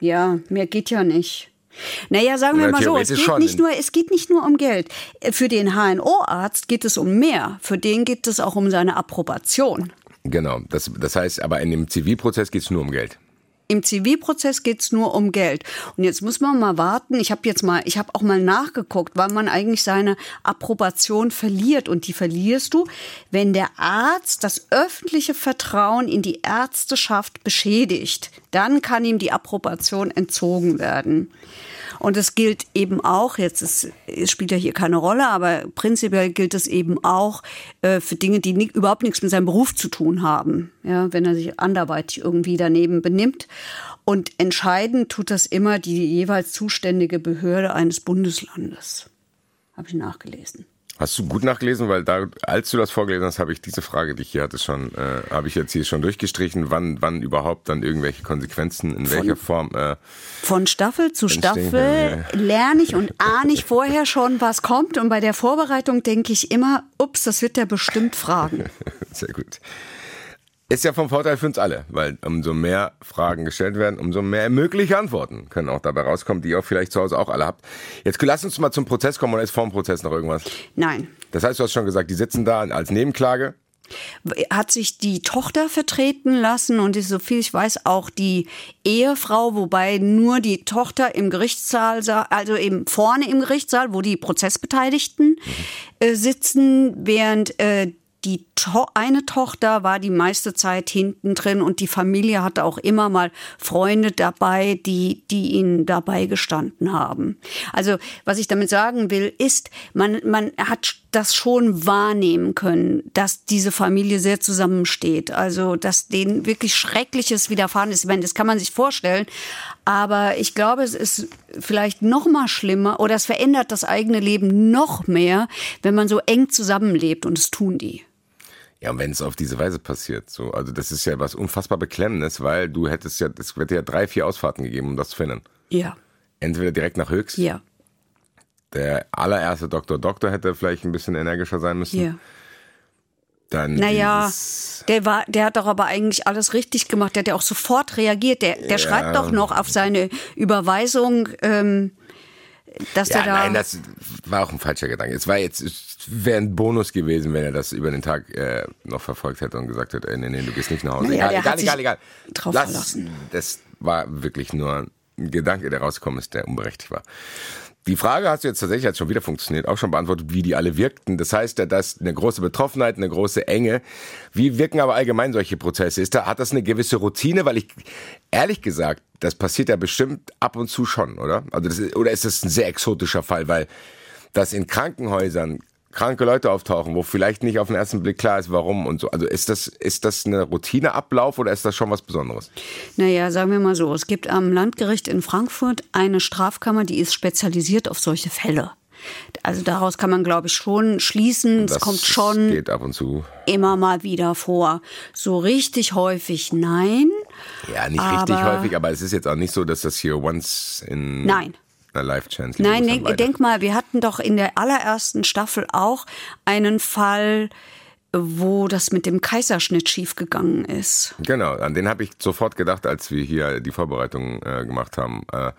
Ja, mehr geht ja nicht. Naja, sagen wir Na, mal so, es geht, nicht nur, es geht nicht nur um Geld. Für den HNO-Arzt geht es um mehr. Für den geht es auch um seine Approbation. Genau. Das, das heißt, aber in dem Zivilprozess geht es nur um Geld. Im Zivilprozess geht's nur um Geld. Und jetzt muss man mal warten. Ich habe jetzt mal, ich habe auch mal nachgeguckt, wann man eigentlich seine Approbation verliert. Und die verlierst du, wenn der Arzt das öffentliche Vertrauen in die Ärzteschaft beschädigt. Dann kann ihm die Approbation entzogen werden. Und es gilt eben auch, jetzt ist, es spielt ja hier keine Rolle, aber prinzipiell gilt es eben auch äh, für Dinge, die ni überhaupt nichts mit seinem Beruf zu tun haben. Ja, wenn er sich anderweitig irgendwie daneben benimmt. Und entscheiden tut das immer die jeweils zuständige Behörde eines Bundeslandes. Habe ich nachgelesen. Hast du gut nachgelesen, weil da, als du das vorgelesen hast, habe ich diese Frage, die ich hier hatte, schon, äh, habe ich jetzt hier schon durchgestrichen, wann, wann überhaupt dann irgendwelche Konsequenzen in welcher Form. Äh, Von Staffel zu Entstehen Staffel lerne ich und ahne ich vorher schon, was kommt. Und bei der Vorbereitung denke ich immer, ups, das wird der bestimmt fragen. [laughs] Sehr gut. Ist ja vom Vorteil für uns alle, weil umso mehr Fragen gestellt werden, umso mehr mögliche Antworten können auch dabei rauskommen, die ihr auch vielleicht zu Hause auch alle habt. Jetzt lass uns mal zum Prozess kommen oder ist vor dem Prozess noch irgendwas? Nein. Das heißt, du hast schon gesagt, die sitzen da als Nebenklage. hat sich die Tochter vertreten lassen und ist, so viel ich weiß, auch die Ehefrau, wobei nur die Tochter im Gerichtssaal, sa- also eben vorne im Gerichtssaal, wo die Prozessbeteiligten äh, sitzen, während äh, die to eine Tochter war die meiste Zeit hinten drin und die Familie hatte auch immer mal Freunde dabei, die, die ihnen dabei gestanden haben. Also, was ich damit sagen will, ist, man, man hat das schon wahrnehmen können, dass diese Familie sehr zusammensteht. Also, dass denen wirklich Schreckliches widerfahren ist. Ich meine, das kann man sich vorstellen. Aber ich glaube, es ist vielleicht noch mal schlimmer oder es verändert das eigene Leben noch mehr, wenn man so eng zusammenlebt. Und das tun die. Ja, und wenn es auf diese Weise passiert, so, also das ist ja was unfassbar Beklemmendes, weil du hättest ja, es hätte ja drei, vier Ausfahrten gegeben, um das zu finden. Ja. Entweder direkt nach Höchst, Ja. der allererste Doktor Doktor hätte vielleicht ein bisschen energischer sein müssen. Ja. Dann Naja, der war, der hat doch aber eigentlich alles richtig gemacht. Der hat ja auch sofort reagiert. Der, der schreibt doch noch auf seine Überweisung, ähm, dass Ja, der da. nein, das war auch ein falscher Gedanke. Es war jetzt, es wäre ein Bonus gewesen, wenn er das über den Tag äh, noch verfolgt hätte und gesagt hätte, ey, nee, nee, du gehst nicht nach Hause. Naja, egal, egal, egal, egal. drauf Lass- verlassen. Das war wirklich nur ein Gedanke, der rausgekommen ist, der unberechtigt war. Die Frage hast du jetzt tatsächlich hat schon wieder funktioniert, auch schon beantwortet, wie die alle wirkten. Das heißt ja, dass eine große Betroffenheit, eine große Enge. Wie wirken aber allgemein solche Prozesse? Ist da, hat das eine gewisse Routine? Weil ich, ehrlich gesagt, das passiert ja bestimmt ab und zu schon, oder? Also das oder ist das ein sehr exotischer Fall? Weil dass in Krankenhäusern kranke Leute auftauchen, wo vielleicht nicht auf den ersten Blick klar ist, warum und so. Also ist das, ist das eine Routineablauf oder ist das schon was Besonderes? Naja, sagen wir mal so, es gibt am Landgericht in Frankfurt eine Strafkammer, die ist spezialisiert auf solche Fälle. Also daraus kann man, glaube ich, schon schließen, es Das kommt schon immer mal wieder vor. So richtig häufig nein. Ja, nicht richtig Aber- häufig, aber es ist jetzt auch nicht so, dass das hier once in Nein. Einer Life Chance Nein, denk, denk mal, wir hatten doch in der allerersten Staffel auch einen Fall, wo das mit dem Kaiserschnitt schiefgegangen ist. Genau, an den habe ich sofort gedacht, als wir hier die Vorbereitung äh, gemacht haben. Äh,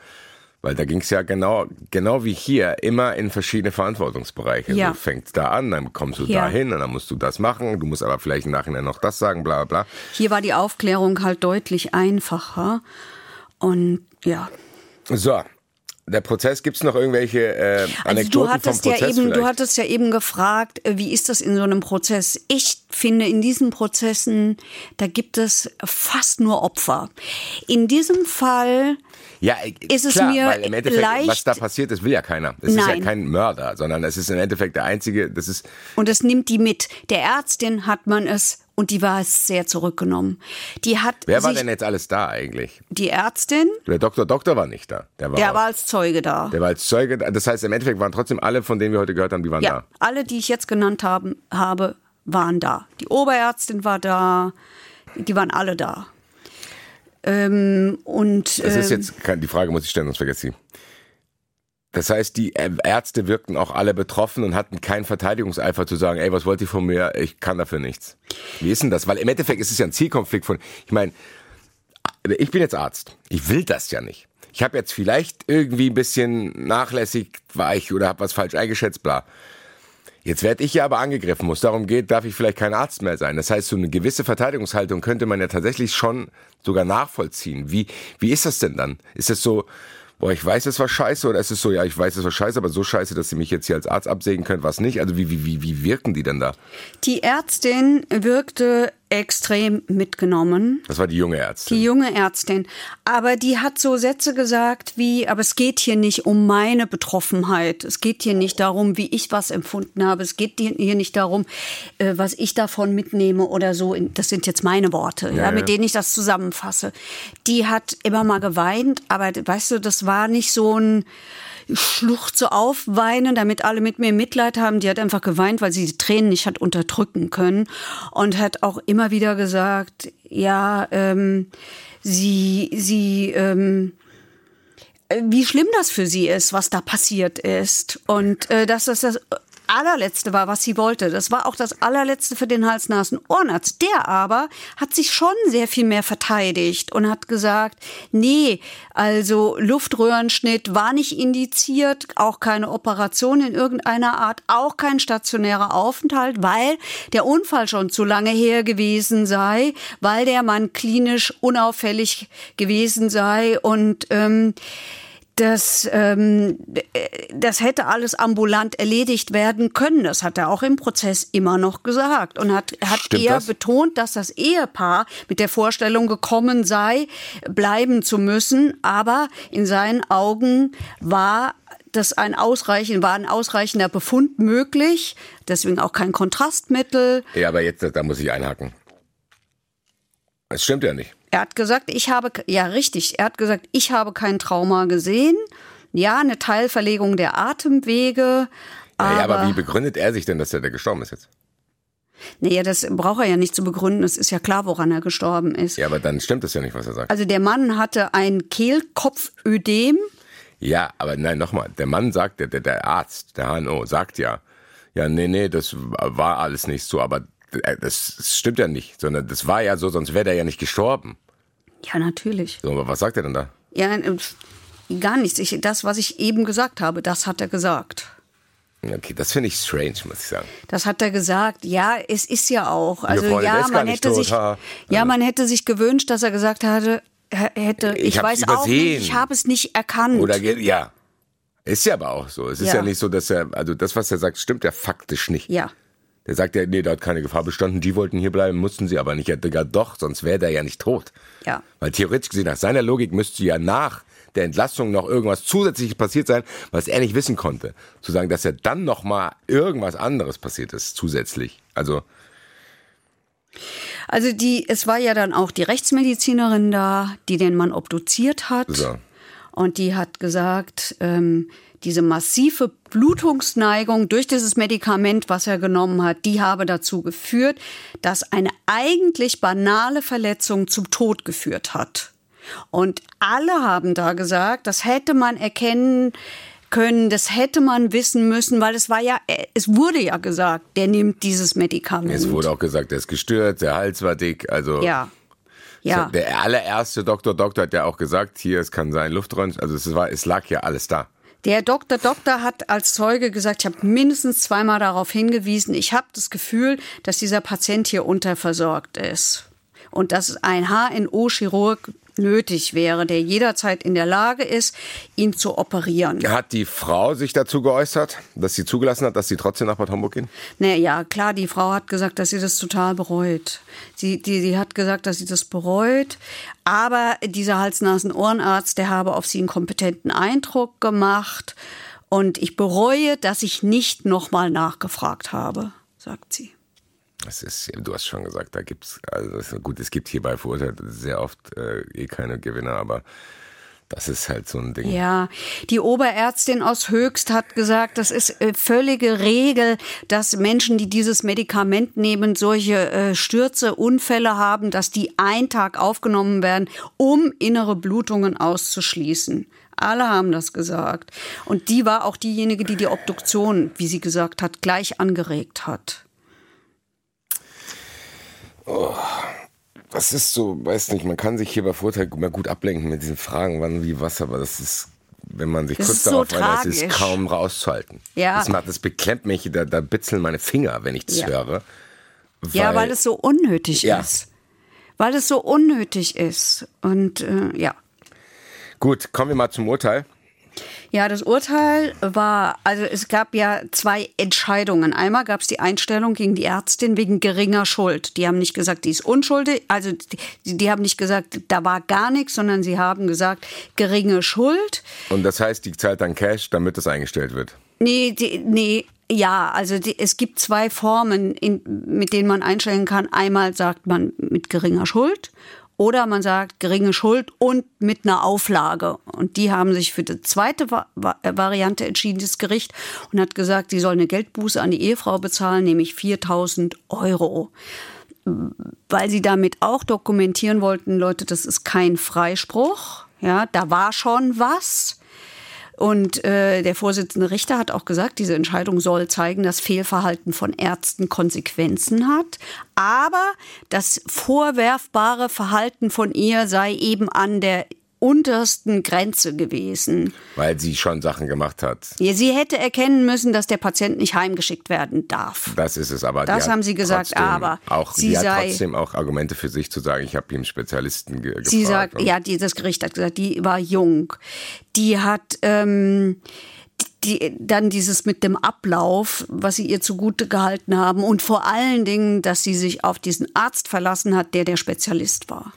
weil da ging es ja genau, genau wie hier, immer in verschiedene Verantwortungsbereiche. Ja. Du fängst da an, dann kommst du Ja. dahin und dann musst du das machen. Du musst aber vielleicht im Nachhinein noch das sagen, bla bla bla. Hier war die Aufklärung halt deutlich einfacher. Und ja. So, der Prozess, gibt's noch irgendwelche äh, Also Anekdoten du vom hattest Prozess ja eben, vielleicht? du hattest ja eben gefragt, äh, wie ist das in so einem Prozess? Ich finde, in diesen Prozessen, da gibt es fast nur Opfer. In diesem Fall ja, äh, ist es klar, mir weil im Endeffekt, was leicht- da passiert ist, will ja keiner. Es ist ja kein Mörder, sondern es ist im Endeffekt der einzige, das ist, Und es nimmt die mit. Der Ärztin hat man es und die war es sehr zurückgenommen. Die hat wer war denn jetzt alles da eigentlich? die Ärztin, Der Doktor Doktor war nicht da. Der war, der war als Zeuge da. der war als Zeuge, da. das heißt im Endeffekt waren trotzdem alle, von denen wir heute gehört haben, die waren ja, da. alle, die ich jetzt genannt haben, habe, waren da. Die Oberärztin war da, die waren alle da. Ähm, und Das ist ähm, jetzt, die Frage muss ich stellen, sonst vergesse ich. sie. Das heißt, die äh, Ärzte wirkten auch alle betroffen und hatten keinen Verteidigungseifer zu sagen, ey, was wollt ihr von mir? Ich kann dafür nichts. Wie ist denn das? Weil im Endeffekt ist es ja ein Zielkonflikt von, ich meine, ich bin jetzt Arzt. Ich will das ja nicht. ich habe jetzt vielleicht irgendwie ein bisschen nachlässig war ich oder habe was falsch eingeschätzt, bla. Jetzt werde ich ja aber angegriffen, muss darum geht, darf ich vielleicht kein Arzt mehr sein. Das heißt, so eine gewisse Verteidigungshaltung könnte man ja tatsächlich schon sogar nachvollziehen. Wie, wie ist das denn dann? Ist es so, boah, ich weiß, es war scheiße, oder ist es so, ja, ich weiß, es war scheiße, aber so scheiße, dass sie mich jetzt hier als Arzt absägen können, was nicht? Also wie, wie, wie, wie wirken die denn da? Die Ärztin wirkte extrem mitgenommen. Das war die junge Ärztin. Die junge Ärztin. Aber die hat so Sätze gesagt wie, aber es geht hier nicht um meine Betroffenheit. Es geht hier nicht darum, wie ich was empfunden habe. Es geht hier nicht darum, äh, was ich davon mitnehme oder so. Das sind jetzt meine Worte, ja, ja, mit denen ich das zusammenfasse. Die hat immer mal geweint, aber weißt du, das war nicht so ein, schluchze auf, weine, damit alle mit mir Mitleid haben. Die hat einfach geweint, weil sie die Tränen nicht hat unterdrücken können und hat auch immer wieder gesagt, ja, ähm, sie, sie, ähm, wie schlimm das für sie ist, was da passiert ist und äh, dass das das allerletzte war, was sie wollte. Das war auch das allerletzte für den Hals-Nasen-Ohrenarzt. Der aber hat sich schon sehr viel mehr verteidigt und hat gesagt, nee, also Luftröhrenschnitt war nicht indiziert, auch keine Operation in irgendeiner Art, auch kein stationärer Aufenthalt, weil der Unfall schon zu lange her gewesen sei, weil der Mann klinisch unauffällig gewesen sei und ähm, das, ähm, das hätte alles ambulant erledigt werden können. Das hat er auch im Prozess immer noch gesagt und hat, hat eher das? betont, dass das Ehepaar mit der Vorstellung gekommen sei, bleiben zu müssen. Aber in seinen Augen war das ein ausreichend, war ein ausreichender Befund möglich. Deswegen auch kein Kontrastmittel. Ja, aber jetzt, da muss ich einhaken. Es stimmt ja nicht. Er hat gesagt, ich habe, ja richtig, er hat gesagt, ich habe kein Trauma gesehen. Ja, eine Teilverlegung der Atemwege. Aber, ja, aber wie begründet er sich denn, dass er da gestorben ist jetzt? Naja, das braucht er ja nicht zu begründen. Es ist ja klar, woran er gestorben ist. Ja, aber dann stimmt das ja nicht, was er sagt. Also der Mann hatte ein Kehlkopfödem. Ja, aber nein, nochmal. Der Mann sagt, der, der Arzt, der HNO, sagt ja, ja, nee, nee, das war alles nicht so. Aber das stimmt ja nicht, sondern das war ja so, sonst wäre der ja nicht gestorben. Ja, natürlich. So, aber was sagt er denn da? Ja, äh, gar nichts. Ich, das, was ich eben gesagt habe, das hat er gesagt. Okay, das finde ich strange, muss ich sagen. Das hat er gesagt. Ja, es ist ja auch. Also Freunde, ja, man hätte tot, sich, ha. ja, man hätte sich gewünscht, dass er gesagt hatte, hätte. Ich, ich weiß übersehen. auch nicht, ich habe es nicht erkannt. Oder ja, ist ja aber auch so. Es ist ja. ja nicht so, dass er, also das, was er sagt, stimmt ja faktisch nicht. Ja. Der sagt ja, nee, da hat keine Gefahr bestanden, die wollten hier bleiben, mussten sie aber nicht. Ja, Digga, doch, sonst wäre der ja nicht tot. Ja. Weil theoretisch gesehen, nach seiner Logik müsste ja nach der Entlassung noch irgendwas zusätzliches passiert sein, was er nicht wissen konnte. Zu sagen, dass er dann noch mal irgendwas anderes passiert ist, zusätzlich. Also. Also die, es war ja dann auch die Rechtsmedizinerin da, die den Mann obduziert hat. So. Und die hat gesagt, ähm, diese massive Blutungsneigung durch dieses Medikament, was er genommen hat, die habe dazu geführt, dass eine eigentlich banale Verletzung zum Tod geführt hat. Und alle haben da gesagt, das hätte man erkennen können, das hätte man wissen müssen, weil es war ja, es wurde ja gesagt, der nimmt dieses Medikament. Es wurde auch gesagt, er ist gestört, der Hals war dick, also. Ja. Ja. Der allererste Doktor Doktor hat ja auch gesagt, hier, es kann sein Luftröhren, also es war, es lag ja alles da. Der Doktor Doktor hat als Zeuge gesagt, ich habe mindestens zweimal darauf hingewiesen, ich habe das Gefühl, dass dieser Patient hier unterversorgt ist. Und dass ein HNO-Chirurg nötig wäre, der jederzeit in der Lage ist, ihn zu operieren. Hat die Frau sich dazu geäußert, dass sie zugelassen hat, dass sie trotzdem nach Bad Homburg gehen? Naja, klar, die Frau hat gesagt, dass sie das total bereut. Sie, die, die hat gesagt, dass sie das bereut. Aber dieser Hals-Nasen-Ohrenarzt, der habe auf sie einen kompetenten Eindruck gemacht. Und ich bereue, dass ich nicht nochmal nachgefragt habe, sagt sie. Das ist, du hast schon gesagt, da gibt's, also gut, es gibt hier bei Verurteilt sehr oft äh, eh keine Gewinner, aber das ist halt so ein Ding. Ja, die Oberärztin aus Höchst hat gesagt, das ist äh, völlige Regel, dass Menschen, die dieses Medikament nehmen, solche äh, Stürze, Unfälle haben, dass die einen Tag aufgenommen werden, um innere Blutungen auszuschließen. Alle haben das gesagt. Und die war auch diejenige, die die Obduktion, wie sie gesagt hat, gleich angeregt hat. Oh. das ist so, weiß nicht, man kann sich hier bei Vorteil immer gut ablenken mit diesen Fragen, wann, wie, was, aber das ist, wenn man sich Das kurz ist so darauf einlässt, ist kaum rauszuhalten. Ja. Das, macht, das beklemmt mich, da, da bitzeln meine Finger, wenn ich das Ja. höre. Ja, weil es so unnötig Ja. ist. Weil es so unnötig ist. Und äh, ja. Gut, kommen wir mal zum Urteil. Ja, das Urteil war, also es gab ja zwei Entscheidungen. Einmal gab es die Einstellung gegen die Ärztin wegen geringer Schuld. Die haben nicht gesagt, die ist unschuldig, also die, die haben nicht gesagt, da war gar nichts, sondern sie haben gesagt, geringe Schuld. Und das heißt, die zahlt dann Cash, damit das eingestellt wird. Nee, die, nee, ja, also die, es gibt zwei Formen, in, mit denen man einstellen kann. Einmal sagt man mit geringer Schuld oder man sagt geringe Schuld und mit einer Auflage. Und die haben sich für die zweite Va Variante entschieden, das Gericht, und hat gesagt, sie soll eine Geldbuße an die Ehefrau bezahlen, nämlich 4000 Euro. Weil sie damit auch dokumentieren wollten, Leute, das ist kein Freispruch. Ja, da war schon was. Und äh, der Vorsitzende Richter hat auch gesagt, diese Entscheidung soll zeigen, dass Fehlverhalten von Ärzten Konsequenzen hat. Aber das vorwerfbare Verhalten von ihr sei eben an der untersten Grenze gewesen. Weil sie schon Sachen gemacht hat. Sie hätte erkennen müssen, dass der Patient nicht heimgeschickt werden darf. Das ist es aber. Das die hat haben sie gesagt, aber auch, sie sie hat sei- trotzdem auch Argumente für sich zu sagen, ich habe hier einen Spezialisten ge Sie gefragt. sagt, und- ja, dieses Gericht hat gesagt, die war jung. Die hat ähm, die, dann dieses mit dem Ablauf, was sie ihr zugute gehalten haben und vor allen Dingen, dass sie sich auf diesen Arzt verlassen hat, der der Spezialist war.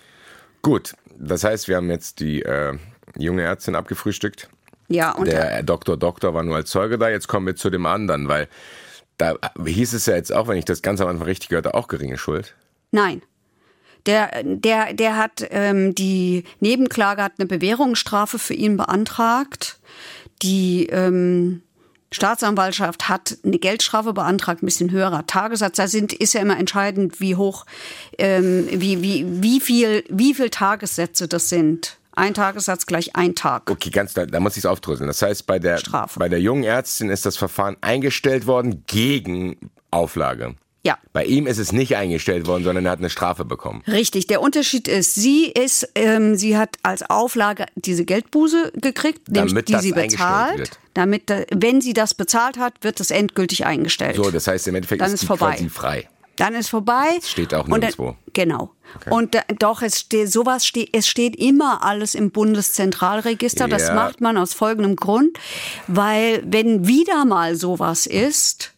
Gut, das heißt, wir haben jetzt die äh, junge Ärztin abgefrühstückt. Ja, und Der Doktor Doktor war nur als Zeuge da. Jetzt kommen wir zu dem anderen, weil da hieß es ja jetzt auch, wenn ich das ganz am Anfang richtig gehört habe, auch geringe Schuld. Nein. Der, der, der hat ähm, die Nebenklage hat eine Bewährungsstrafe für ihn beantragt. Die ähm, Staatsanwaltschaft hat eine Geldstrafe beantragt, ein bisschen höherer Tagessatz. Da sind, ist ja immer entscheidend, wie hoch, ähm, wie, wie, wie viel, wie viel Tagessätze das sind. Ein Tagessatz gleich ein Tag. Okay, ganz da, da muss ich es aufdröseln. Das heißt, bei der, Strafe. bei der jungen Ärztin ist das Verfahren eingestellt worden gegen Auflage. Ja. Bei ihm ist es nicht eingestellt worden, sondern er hat eine Strafe bekommen. Richtig, der Unterschied ist, sie ist, ähm, sie hat als Auflage diese Geldbuße gekriegt, nämlich Damit die das sie bezahlt. wird. Damit, äh, wenn sie das bezahlt hat, wird das endgültig eingestellt. So, das heißt, im Endeffekt Dann ist ist vorbei. quasi frei. Dann ist vorbei. steht auch Und nirgendwo. Genau. Und da, doch, es steht, sowas steht, es steht immer alles im Bundeszentralregister. Das Ja. macht man aus folgendem Grund, weil wenn wieder mal sowas ist,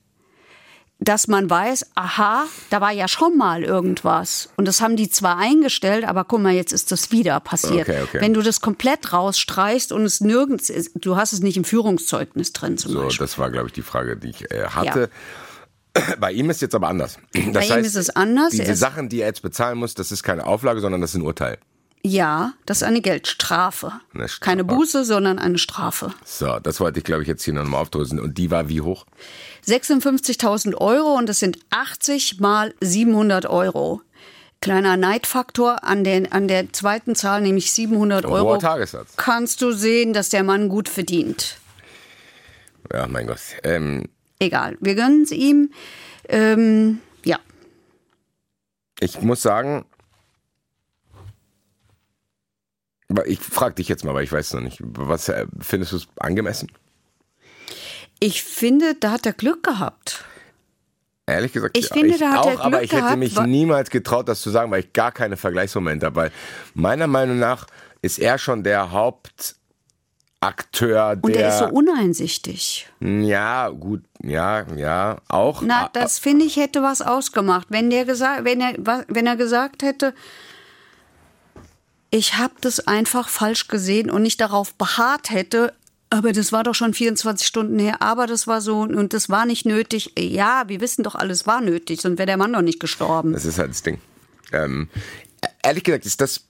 dass man weiß, aha, da war ja schon mal irgendwas. Und das haben die zwar eingestellt, aber guck mal, jetzt ist das wieder passiert. Okay, okay. Wenn du das komplett rausstreichst und es nirgends ist, du hast es nicht im Führungszeugnis drin zum So, Beispiel. das war, glaube ich, die Frage, die ich äh, hatte. Bei ihm ist jetzt aber anders. Das Bei ihm ist es anders. Er Diese Sachen, die er jetzt bezahlen muss, das ist keine Auflage, sondern das ist ein Urteil. Ja, das ist eine Geldstrafe. Eine. Keine Buße, sondern eine Strafe. So, das wollte ich, glaube ich, jetzt hier nochmal aufdröseln. Und die war wie hoch? 56.000 Euro und das sind 80 mal 700 Euro. Kleiner Neidfaktor an, den, an der zweiten Zahl, nämlich 700 Ein Euro. hoher Tagessatz. Kannst du sehen, dass der Mann gut verdient. Ja, mein Gott. Ähm, Egal, wir gönnen es ihm. Ähm, ja, ich muss sagen, aber ich frage dich jetzt mal, weil ich weiß noch nicht. Was äh, findest du es angemessen? ich finde, da hat er Glück gehabt. Ehrlich gesagt, Ich ja, finde, ich da hat auch, er Glück aber ich hätte mich niemals getraut, das zu sagen, weil ich gar keine Vergleichsmomente habe. Weil meiner Meinung nach ist er schon der Hauptakteur, der. Und er ist so uneinsichtig. ja, gut, ja, ja, auch. Na, Ah, das finde ich hätte was ausgemacht. Wenn der gesagt, wenn er, wenn er gesagt hätte, ich habe das einfach falsch gesehen und nicht darauf beharrt hätte, aber das war doch schon 24 Stunden her, aber das war so und das war nicht nötig. Ja, wir wissen doch, alles war nötig, sonst wäre der Mann doch nicht gestorben. Das ist halt das Ding. Ähm, ehrlich gesagt ist das,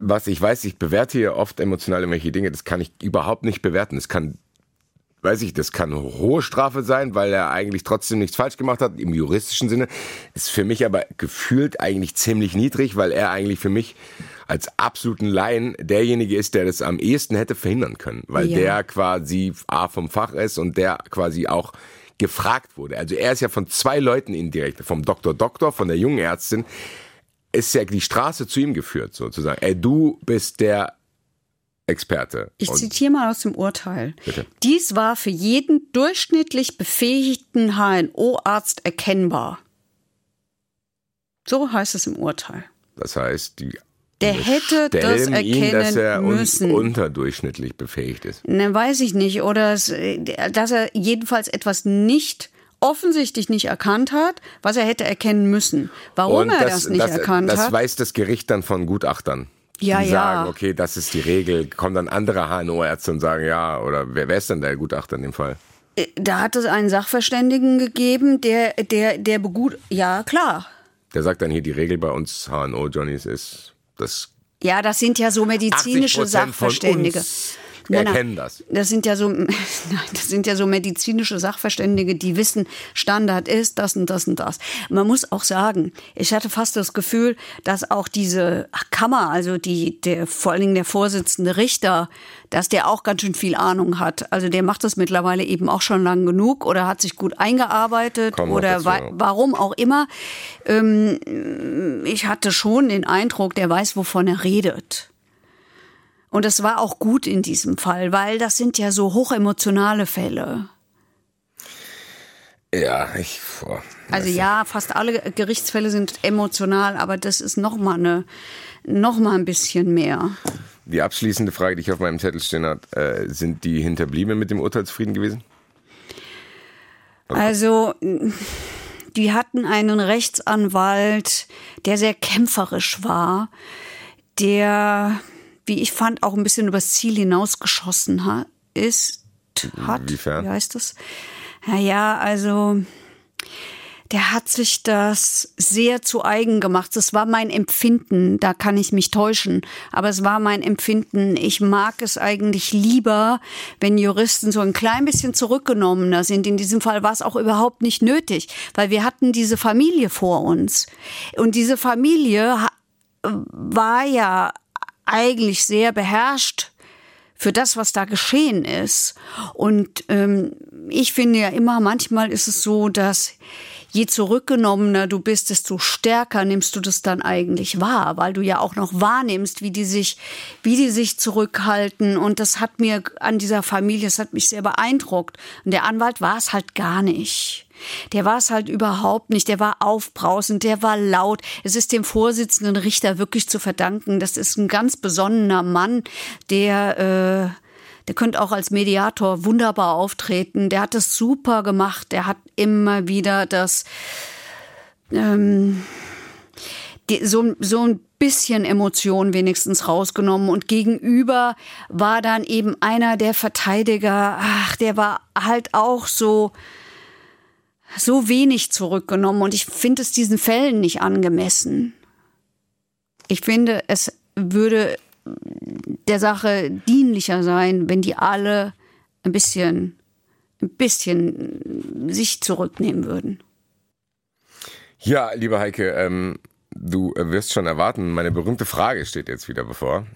was ich weiß, ich bewerte hier oft emotional irgendwelche Dinge, das kann ich überhaupt nicht bewerten. Das kann, weiß ich, das kann hohe Strafe sein, weil er eigentlich trotzdem nichts falsch gemacht hat, im juristischen Sinne. Ist für mich aber gefühlt eigentlich ziemlich niedrig, weil er eigentlich für mich als absoluten Laien derjenige ist, der das am ehesten hätte verhindern können, weil Ja. der quasi A vom Fach ist und der quasi auch gefragt wurde. Also er ist ja von zwei Leuten indirekt, vom Doktor Doktor, von der jungen Ärztin, ist ja die Straße zu ihm geführt, sozusagen. Ey, du bist der Experte. Ich zitiere mal aus dem Urteil. Bitte. Dies war für jeden durchschnittlich befähigten HNO-Arzt erkennbar. So heißt es im Urteil. das heißt, die Der hätte das stellen ihn, dass er erkennen un müssen. unterdurchschnittlich befähigt ist. Ne, weiß ich nicht. Oder es, dass er jedenfalls etwas nicht offensichtlich nicht erkannt hat, was er hätte erkennen müssen. Warum er das, nicht erkannt das hat? weiß das Gericht dann von Gutachtern. Ja, die ja. sagen, okay, das ist die Regel. Kommen dann andere HNO-Ärzte und sagen, ja, oder wer, wer ist denn der Gutachter in dem Fall? Äh, Da hat es einen Sachverständigen gegeben, der, der, der begut, ja, klar. Der sagt dann hier, die Regel bei uns HNO-Johnnies ist, das Ja, das sind ja so 80 medizinische Prozent von Sachverständige. uns Nein, nein. erkennen das. Das sind ja so, [laughs] nein, das sind ja so medizinische Sachverständige, die wissen, Standard ist das und das und das. Man muss auch sagen, ich hatte fast das Gefühl, dass auch diese Kammer, also die, der, vor allen Dingen der Vorsitzende Richter, dass der auch ganz schön viel Ahnung hat. Also der macht das mittlerweile eben auch schon lang genug oder hat sich gut eingearbeitet wir oder wa warum auch immer. Ähm, ich hatte schon den Eindruck, der weiß, wovon er redet. Und das war auch gut in diesem Fall, weil das sind ja so hochemotionale Fälle. Ja, ich, boah. Also ja, fast alle Gerichtsfälle sind emotional, aber das ist noch mal eine, noch mal ein bisschen mehr. Die abschließende Frage, die ich auf meinem Zettel stehen hat, äh, sind die Hinterbliebenen mit dem Urteil zufrieden gewesen? Also die hatten einen Rechtsanwalt, der sehr kämpferisch war, der, wie ich fand, auch ein bisschen übers Ziel hinausgeschossen hat, ist, hat. Inwiefern? Wie heißt das? Naja, also der hat sich das sehr zu eigen gemacht. Das war mein Empfinden, da kann ich mich täuschen, aber es war mein Empfinden. Ich mag es eigentlich lieber, wenn Juristen so ein klein bisschen zurückgenommener sind. In diesem Fall war es auch überhaupt nicht nötig, weil wir hatten diese Familie vor uns. Und diese Familie ha- war ja eigentlich sehr beherrscht für das, was da geschehen ist. Und ähm, ich finde ja immer, manchmal ist es so, dass je zurückgenommener du bist, desto stärker nimmst du das dann eigentlich wahr, weil du ja auch noch wahrnimmst, wie die sich, wie die sich zurückhalten. Und das hat mir an dieser Familie, das hat mich sehr beeindruckt. Und der Anwalt war es halt gar nicht. Der war es halt überhaupt nicht. Der war aufbrausend, der war laut. Es ist dem Vorsitzenden Richter wirklich zu verdanken. Das ist ein ganz besonnener Mann, der, äh, der könnte auch als Mediator wunderbar auftreten. Der hat das super gemacht. Der hat immer wieder das, ähm, die, so, so ein bisschen Emotion wenigstens rausgenommen und gegenüber war dann eben einer der Verteidiger, ach, der war halt auch so, so wenig zurückgenommen und ich finde es diesen Fällen nicht angemessen. Ich finde, es würde der Sache dienlicher sein, wenn die alle ein bisschen, ein bisschen sich zurücknehmen würden. Ja, lieber Heike, ähm, du wirst schon erwarten, meine berühmte Frage steht jetzt wieder bevor.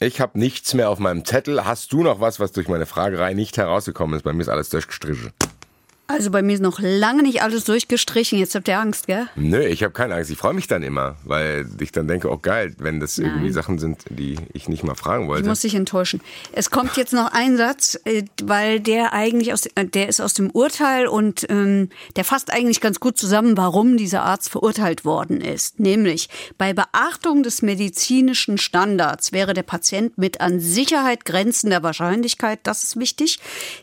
Ich habe nichts mehr auf meinem Zettel. Hast du noch was, was durch meine Fragerei nicht herausgekommen ist? Bei mir ist alles durchgestrichen. Also bei mir ist noch lange nicht alles durchgestrichen. Jetzt habt ihr Angst, gell? Nö, ich habe keine Angst. Ich freue mich dann immer, weil ich dann denke, oh geil, wenn das irgendwie Nein. Sachen sind, die ich nicht mal fragen Ich wollte. muss dich enttäuschen. Es kommt jetzt noch ein Satz, äh, weil der eigentlich aus, äh, der ist aus dem Urteil und ähm, der fasst eigentlich ganz gut zusammen, warum dieser Arzt verurteilt worden ist. Nämlich bei Beachtung des medizinischen Standards wäre der Patient mit an Sicherheit grenzender Wahrscheinlichkeit, das ist wichtig,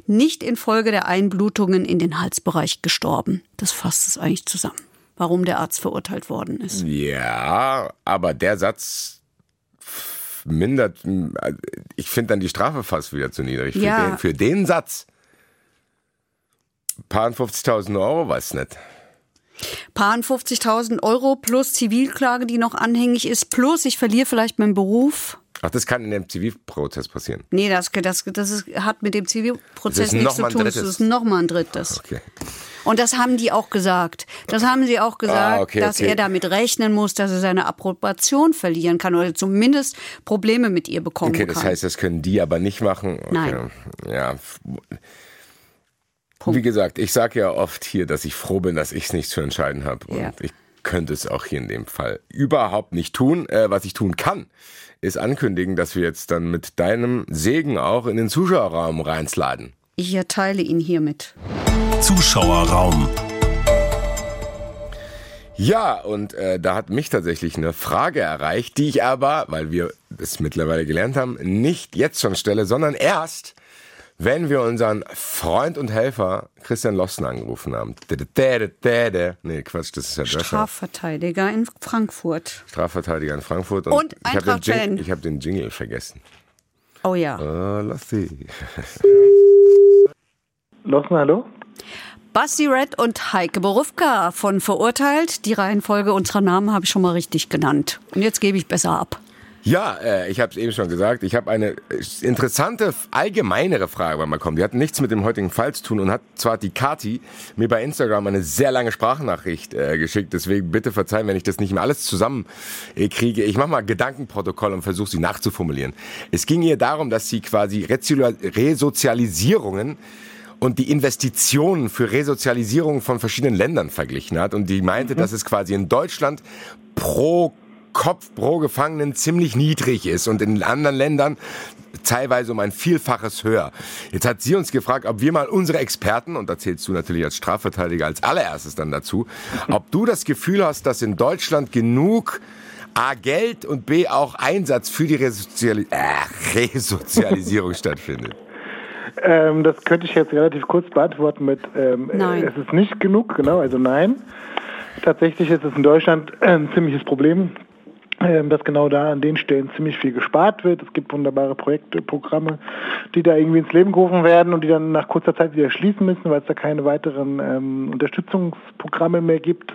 nicht infolge der Einblutungen in den Halsbereich gestorben. Das fasst es eigentlich zusammen, warum der Arzt verurteilt worden ist. Ja, aber der Satz mindert, ich finde dann die Strafe fast wieder zu niedrig. Für, Ja. den, für den Satz. Paar 50.000 Euro, weiß nicht. Paar 50.000 Euro plus Zivilklage, die noch anhängig ist, plus ich verliere vielleicht meinen Beruf. Ach, das kann in dem Zivilprozess passieren. Nee, das, das, das ist, hat mit dem Zivilprozess nichts zu tun. Das ist nochmal ein drittes. Okay. Und das haben die auch gesagt. Das haben sie auch gesagt, Ah, okay, dass okay. er damit rechnen muss, dass er seine Approbation verlieren kann oder zumindest Probleme mit ihr bekommen Okay, das kann. heißt, das können die aber nicht machen. Okay. Nein. Ja. Punkt. Wie gesagt, ich sage ja oft hier, dass ich froh bin, dass ich es nicht zu entscheiden habe. Und Ja. ich könnte es auch hier in dem Fall überhaupt nicht tun. Äh, was ich tun kann, ist ankündigen, dass wir jetzt dann mit deinem Segen auch in den Zuschauerraum reinsladen. Ich erteile ihn hiermit. Zuschauerraum. Ja, und äh, da hat mich tatsächlich eine Frage erreicht, die ich aber, weil wir es mittlerweile gelernt haben, nicht jetzt schon stelle, sondern erst, wenn wir unseren Freund und Helfer Christian Lossen angerufen haben. Nee, Quatsch, das ist ja Drescher. Strafverteidiger in Frankfurt. Strafverteidiger in Frankfurt. Und, Und ich habe den. Jing- ich hab den Jingle vergessen. Oh ja. Oh, Lossi. [laughs] Lossen, hallo? Basti Red und Heike Borufka von Verurteilt. Die Reihenfolge unserer Namen habe ich schon mal richtig genannt. Und jetzt gebe ich besser ab. Ja, äh, ich habe es eben schon gesagt. Ich habe eine äh, interessante, allgemeinere Frage beim Malcolm. Die hat nichts mit dem heutigen Fall zu tun und hat zwar die Kati mir bei Instagram eine sehr lange Sprachnachricht äh, geschickt. Deswegen bitte verzeihen, wenn ich das nicht mehr alles zusammen äh, kriege. Ich mache mal Gedankenprotokoll und versuche sie nachzuformulieren. Es ging ihr darum, dass sie quasi Resozialisierungen und die Investitionen für Resozialisierung von verschiedenen Ländern verglichen hat. Und die meinte, dass es quasi in Deutschland pro Kopf pro Gefangenen ziemlich niedrig ist und in anderen Ländern teilweise um ein Vielfaches höher. Jetzt hat sie uns gefragt, ob wir mal unsere Experten, und da zählst du natürlich als Strafverteidiger als allererstes dann dazu, [laughs] ob du das Gefühl hast, dass in Deutschland genug A, Geld und B, auch Einsatz für die Resoziali äh, Resozialisierung [laughs] stattfindet. Ähm, das könnte ich jetzt relativ kurz beantworten mit ähm, Nein. äh, es ist nicht genug, genau, also nein. Tatsächlich ist es in Deutschland äh, ein ziemliches Problem, dass genau da an den Stellen ziemlich viel gespart wird. Es gibt wunderbare Projekte, Programme, die da irgendwie ins Leben gerufen werden und die dann nach kurzer Zeit wieder schließen müssen, weil es da keine weiteren ähm, Unterstützungsprogramme mehr gibt.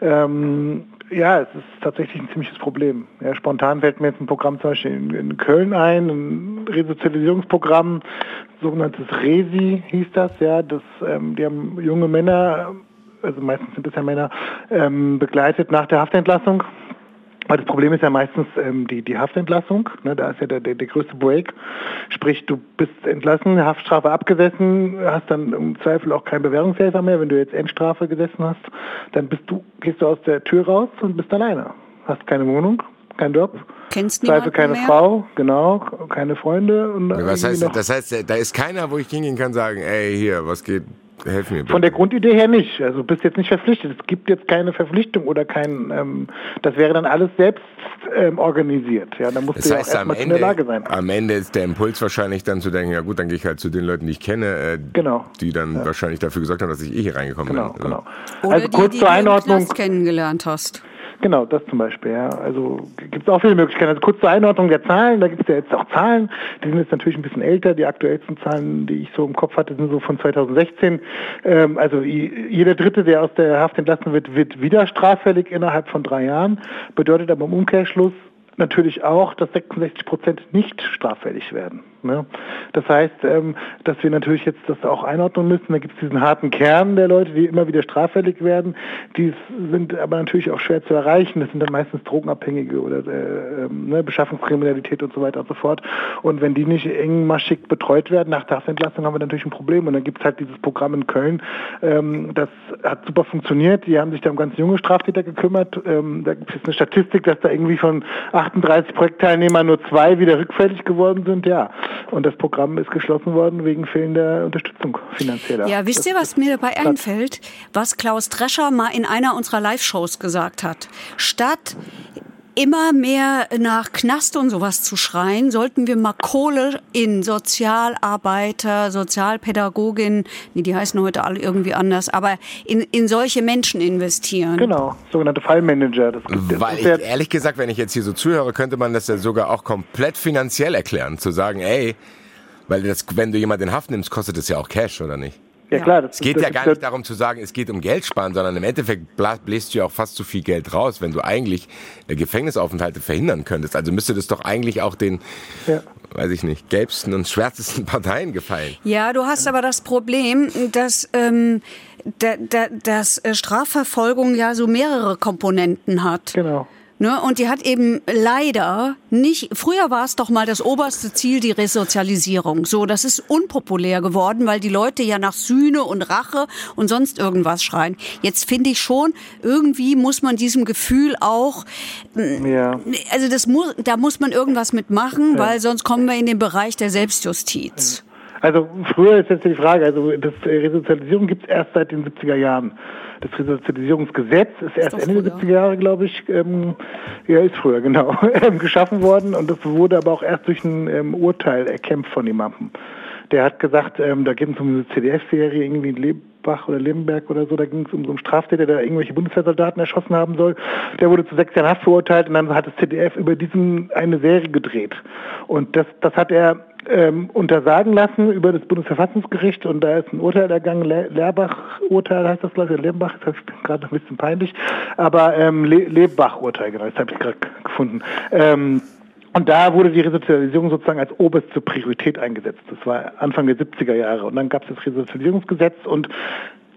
Ähm, ja, es ist tatsächlich ein ziemliches Problem. Ja, spontan fällt mir jetzt ein Programm zum Beispiel in, in Köln ein, ein Resozialisierungsprogramm, sogenanntes Resi hieß das, ja, das, ähm, die haben junge Männer, also meistens sind es ja Männer, ähm, begleitet nach der Haftentlassung. Weil das Problem ist ja meistens ähm, die, die Haftentlassung, ne, da ist ja der, der, der größte Break. Sprich, du bist entlassen, Haftstrafe abgesessen, hast dann im Zweifel auch keinen Bewährungshelfer mehr. Wenn du jetzt Endstrafe gesessen hast, dann bist du, gehst du aus der Tür raus und bist alleine. Hast keine Wohnung, keinen Job, Kennst Zweifel keine mehr? Frau, genau, keine Freunde. Und Was irgendwie heißt, das heißt, da ist keiner, wo ich hingehen kann, sagen, ey, hier, was geht, helf mir bitte. Von der Grundidee her nicht. Also du bist jetzt nicht verpflichtet. Es gibt jetzt keine Verpflichtung oder kein, ähm, das wäre dann alles selbst ähm, organisiert. Ja, da musst Das du ja auch heißt, am erstmal in der Lage sein. am Ende ist der Impuls wahrscheinlich dann zu denken, ja gut, dann gehe ich halt zu den Leuten, die ich kenne, äh, Genau. die dann wahrscheinlich dafür gesorgt haben, dass ich eh hier reingekommen Genau, bin. genau. Oder also die, kurz die zur du Einordnung. Knast kennengelernt hast. Genau, das zum Beispiel, ja. Also gibt es auch viele Möglichkeiten. Also kurz zur Einordnung der Zahlen, da gibt es ja jetzt auch Zahlen, die sind jetzt natürlich ein bisschen älter. Die aktuellsten Zahlen, die ich so im Kopf hatte, sind so von 2016. Ähm, also jeder Dritte, der aus der Haft entlassen wird, wird wieder straffällig innerhalb von drei Jahren. Bedeutet aber im Umkehrschluss natürlich auch, dass 66 Prozent nicht straffällig werden. Ne? Das heißt, ähm, dass wir natürlich jetzt das auch einordnen müssen. Da gibt es diesen harten Kern der Leute, die immer wieder straffällig werden. Die sind aber natürlich auch schwer zu erreichen. Das sind dann meistens Drogenabhängige oder äh, ähm, ne, Beschaffungskriminalität und so weiter und so fort. Und wenn die nicht engmaschig betreut werden nach der Haftentlassung, haben wir natürlich ein Problem. Und dann gibt es halt dieses Programm in Köln. Ähm, das hat super funktioniert. Die haben sich da um ganz junge Straftäter gekümmert. Ähm, da gibt es eine Statistik, dass da irgendwie von 38 Projektteilnehmern nur zwei wieder rückfällig geworden sind. Ja. Und das Programm ist geschlossen worden wegen fehlender Unterstützung finanzieller. Ja, wisst ihr, was mir dabei einfällt? Was Klaus Drescher mal in einer unserer Live-Shows gesagt hat. Statt immer mehr nach Knast und sowas zu schreien, sollten wir mal Kohle in Sozialarbeiter, Sozialpädagogin, nee, die heißen heute alle irgendwie anders, aber in, in solche Menschen investieren. Genau, sogenannte Fallmanager. Das gibt. Weil ich, ehrlich gesagt, wenn ich jetzt hier so zuhöre, könnte man das ja sogar auch komplett finanziell erklären. Zu sagen, ey, weil das, wenn du jemanden in Haft nimmst, kostet das ja auch Cash, oder nicht? Ja klar, das Es geht das ja ist gar nicht darum zu sagen, es geht um Geld sparen, sondern im Endeffekt bläst du ja auch fast zu viel Geld raus, wenn du eigentlich äh, Gefängnisaufenthalte verhindern könntest. Also müsste das doch eigentlich auch den, Ja. weiß ich nicht, gelbsten und schwärzesten [laughs] Parteien gefallen. Ja, du hast aber das Problem, dass, ähm, da, da, dass äh, Strafverfolgung ja so mehrere Komponenten hat. Genau. Ne? Und die hat eben leider nicht, früher war es doch mal das oberste Ziel, die Resozialisierung. So, das ist unpopulär geworden, weil die Leute ja nach Sühne und Rache und sonst irgendwas schreien. Jetzt finde ich schon, irgendwie muss man diesem Gefühl auch, ja. also das muss, da muss man irgendwas mitmachen, ja. weil sonst kommen wir in den Bereich der Selbstjustiz. Also früher ist jetzt die Frage, also das Resozialisierung gibt es erst seit den 70er Jahren. Das Resozialisierungsgesetz ist erst ist Ende der 70er Jahre, glaube ich, ähm, ja, ist früher, [laughs] genau, ähm, geschaffen worden und das wurde aber auch erst durch ein ähm, Urteil erkämpft von jemandem. Der hat gesagt, ähm, da geht es um eine CDF-Serie, irgendwie in Lebach oder Lemberg oder so, da ging es um so einen Straftäter, der irgendwelche Bundeswehrsoldaten erschossen haben soll. Der wurde zu sechs Jahren Haft verurteilt und dann hat das CDF über diesen eine Serie gedreht. Und das, das hat er ähm, untersagen lassen über das Bundesverfassungsgericht und da ist ein Urteil ergangen, Le Lehrbach-Urteil heißt das, glaube ich, Lehrbach, das ist gerade ein bisschen peinlich, aber ähm, Le Lebach-Urteil, genau, das habe ich gerade gefunden. Ähm, und da wurde die Resozialisierung sozusagen als oberste Priorität eingesetzt. Das war Anfang der 70er Jahre. Und dann gab es das Resozialisierungsgesetz und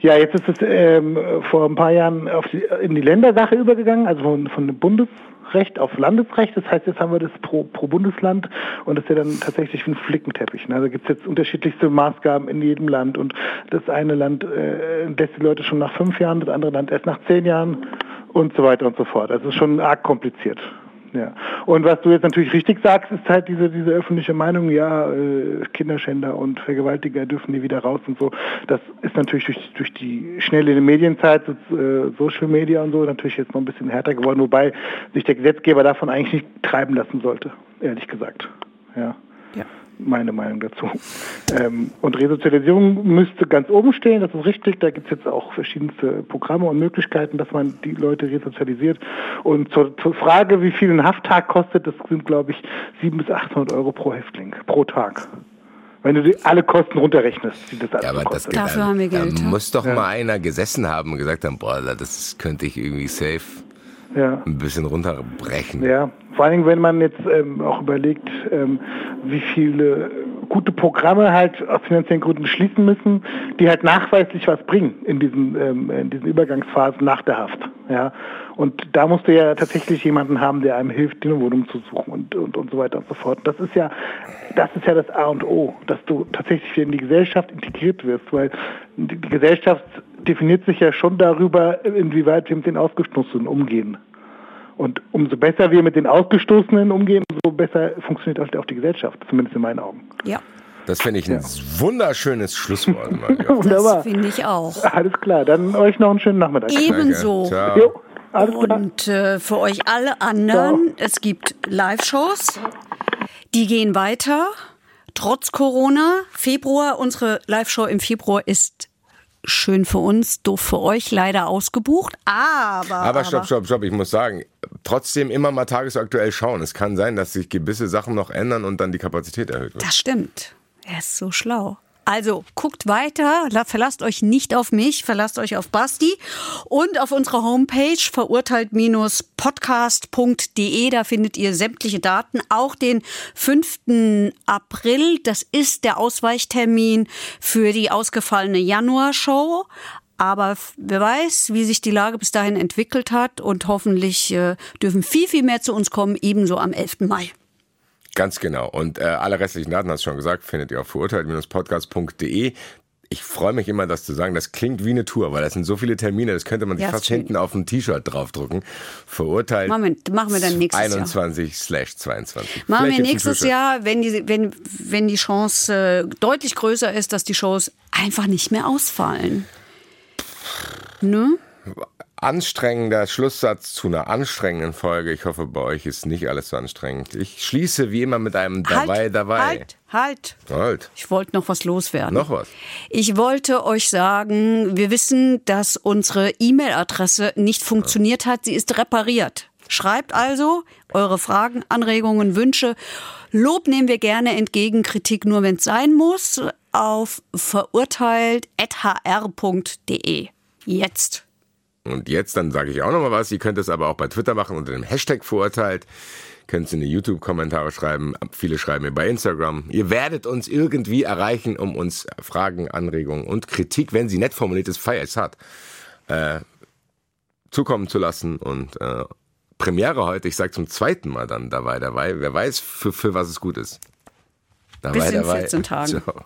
ja, jetzt ist es ähm, vor ein paar Jahren die, in die Ländersache übergegangen, also von, von dem Bundes Recht auf Landesrecht. Das heißt, jetzt haben wir das pro, pro Bundesland und das ist ja dann tatsächlich wie ein Flickenteppich. Ne? Also gibt es jetzt unterschiedlichste Maßgaben in jedem Land und das eine Land äh, lässt die Leute schon nach fünf Jahren, das andere Land erst nach zehn Jahren und so weiter und so fort. Also es ist schon arg kompliziert. Ja. Und was du jetzt natürlich richtig sagst, ist halt diese, diese öffentliche Meinung, ja, äh, Kinderschänder und Vergewaltiger dürfen nie wieder raus und so. Das ist natürlich durch, durch die schnelle Medienzeit, so, äh, Social Media und so, natürlich jetzt noch ein bisschen härter geworden, wobei sich der Gesetzgeber davon eigentlich nicht treiben lassen sollte, ehrlich gesagt. Ja meine Meinung dazu. Ähm, und Resozialisierung müsste ganz oben stehen, das ist richtig. Da gibt es jetzt auch verschiedenste Programme und Möglichkeiten, dass man die Leute resozialisiert. Und zur, zur Frage, wie viel ein Hafttag kostet, das sind, glaube ich, 700 bis 800 Euro pro Häftling, pro Tag. Wenn du alle Kosten runterrechnest, wie das alles ja, aber kostet. Das, Dafür haben wir Geld. Da muss doch ja. mal einer gesessen haben und gesagt haben, boah, das könnte ich irgendwie safe ja. ein bisschen runterbrechen. Ja, vor allen Dingen, wenn man jetzt ähm, auch überlegt, ähm, wie viele gute Programme halt aus finanziellen Gründen schließen müssen, die halt nachweislich was bringen in diesen, ähm, in diesen Übergangsphasen nach der Haft. Ja. Und da musst du ja tatsächlich jemanden haben, der einem hilft, eine Wohnung zu suchen und, und, und so weiter und so fort. Das ist ja, das ist ja das A und O, dass du tatsächlich in die Gesellschaft integriert wirst, weil die Gesellschaft definiert sich ja schon darüber, inwieweit wir mit den Ausgestoßenen umgehen. Und umso besser wir mit den Ausgestoßenen umgehen, umso besser funktioniert auch die Gesellschaft, zumindest in meinen Augen. Ja. Das finde ich ein ja. wunderschönes Schlusswort. [laughs] Wunderbar. Das finde ich auch. Alles klar, dann euch noch einen schönen Nachmittag. Ebenso. Jo, Und äh, für euch alle anderen, Ciao. es gibt Live-Shows, die gehen weiter. Trotz Corona. Februar, unsere Live-Show im Februar ist schön für uns, doof für euch, leider ausgebucht. Aber. Aber stopp, stopp, stopp. Ich muss sagen, trotzdem immer mal tagesaktuell schauen. Es kann sein, dass sich gewisse Sachen noch ändern und dann die Kapazität erhöht wird. Das stimmt. Er ist so schlau. Also guckt weiter, verlasst euch nicht auf mich, verlasst euch auf Basti und auf unserer Homepage verurteilt-podcast.de, da findet ihr sämtliche Daten, auch den 5. April, das ist der Ausweichtermin für die ausgefallene Januarshow. Aber wer weiß, wie sich die Lage bis dahin entwickelt hat und hoffentlich äh, dürfen viel, viel mehr zu uns kommen, ebenso am 11. Mai. Ganz genau. Und äh, alle restlichen Daten, hast du schon gesagt, findet ihr auf verurteilt-podcast.de. Ich freue mich immer, das zu sagen. Das klingt wie eine Tour, weil das sind so viele Termine, das könnte man sich ja, fast hinten auf ein T-Shirt draufdrucken. Verurteilt. Moment, machen wir dann nächstes 21 slash 22. Machen wir nächstes Jahr, wenn die, wenn, wenn die Chance äh, deutlich größer ist, dass die Shows einfach nicht mehr ausfallen. Ne? Anstrengender Schlusssatz zu einer anstrengenden Folge. Ich hoffe, bei euch ist nicht alles so anstrengend. Ich schließe wie immer mit einem Dabei, halt, Dabei. Halt, halt. Halt. Ich wollte noch was loswerden. Noch was? Ich wollte euch sagen, wir wissen, dass unsere E-Mail-Adresse nicht funktioniert hat. Sie ist repariert. Schreibt also eure Fragen, Anregungen, Wünsche. Lob nehmen wir gerne entgegen, Kritik nur, wenn es sein muss, auf verurteilt.hr.de. Jetzt. Und jetzt, dann sage ich auch nochmal was, ihr könnt es aber auch bei Twitter machen unter dem Hashtag verurteilt. Könnt ihr in die YouTube-Kommentare schreiben. Viele schreiben mir bei Instagram. Ihr werdet uns irgendwie erreichen, um uns Fragen, Anregungen und Kritik, wenn sie nett formuliert ist, feier es hat, äh, zukommen zu lassen und äh, Premiere heute. Ich sage zum zweiten Mal dann dabei, dabei. Wer weiß, für, für was es gut ist. Dabei, Bis in dabei. 14 [laughs] Tagen. Ciao.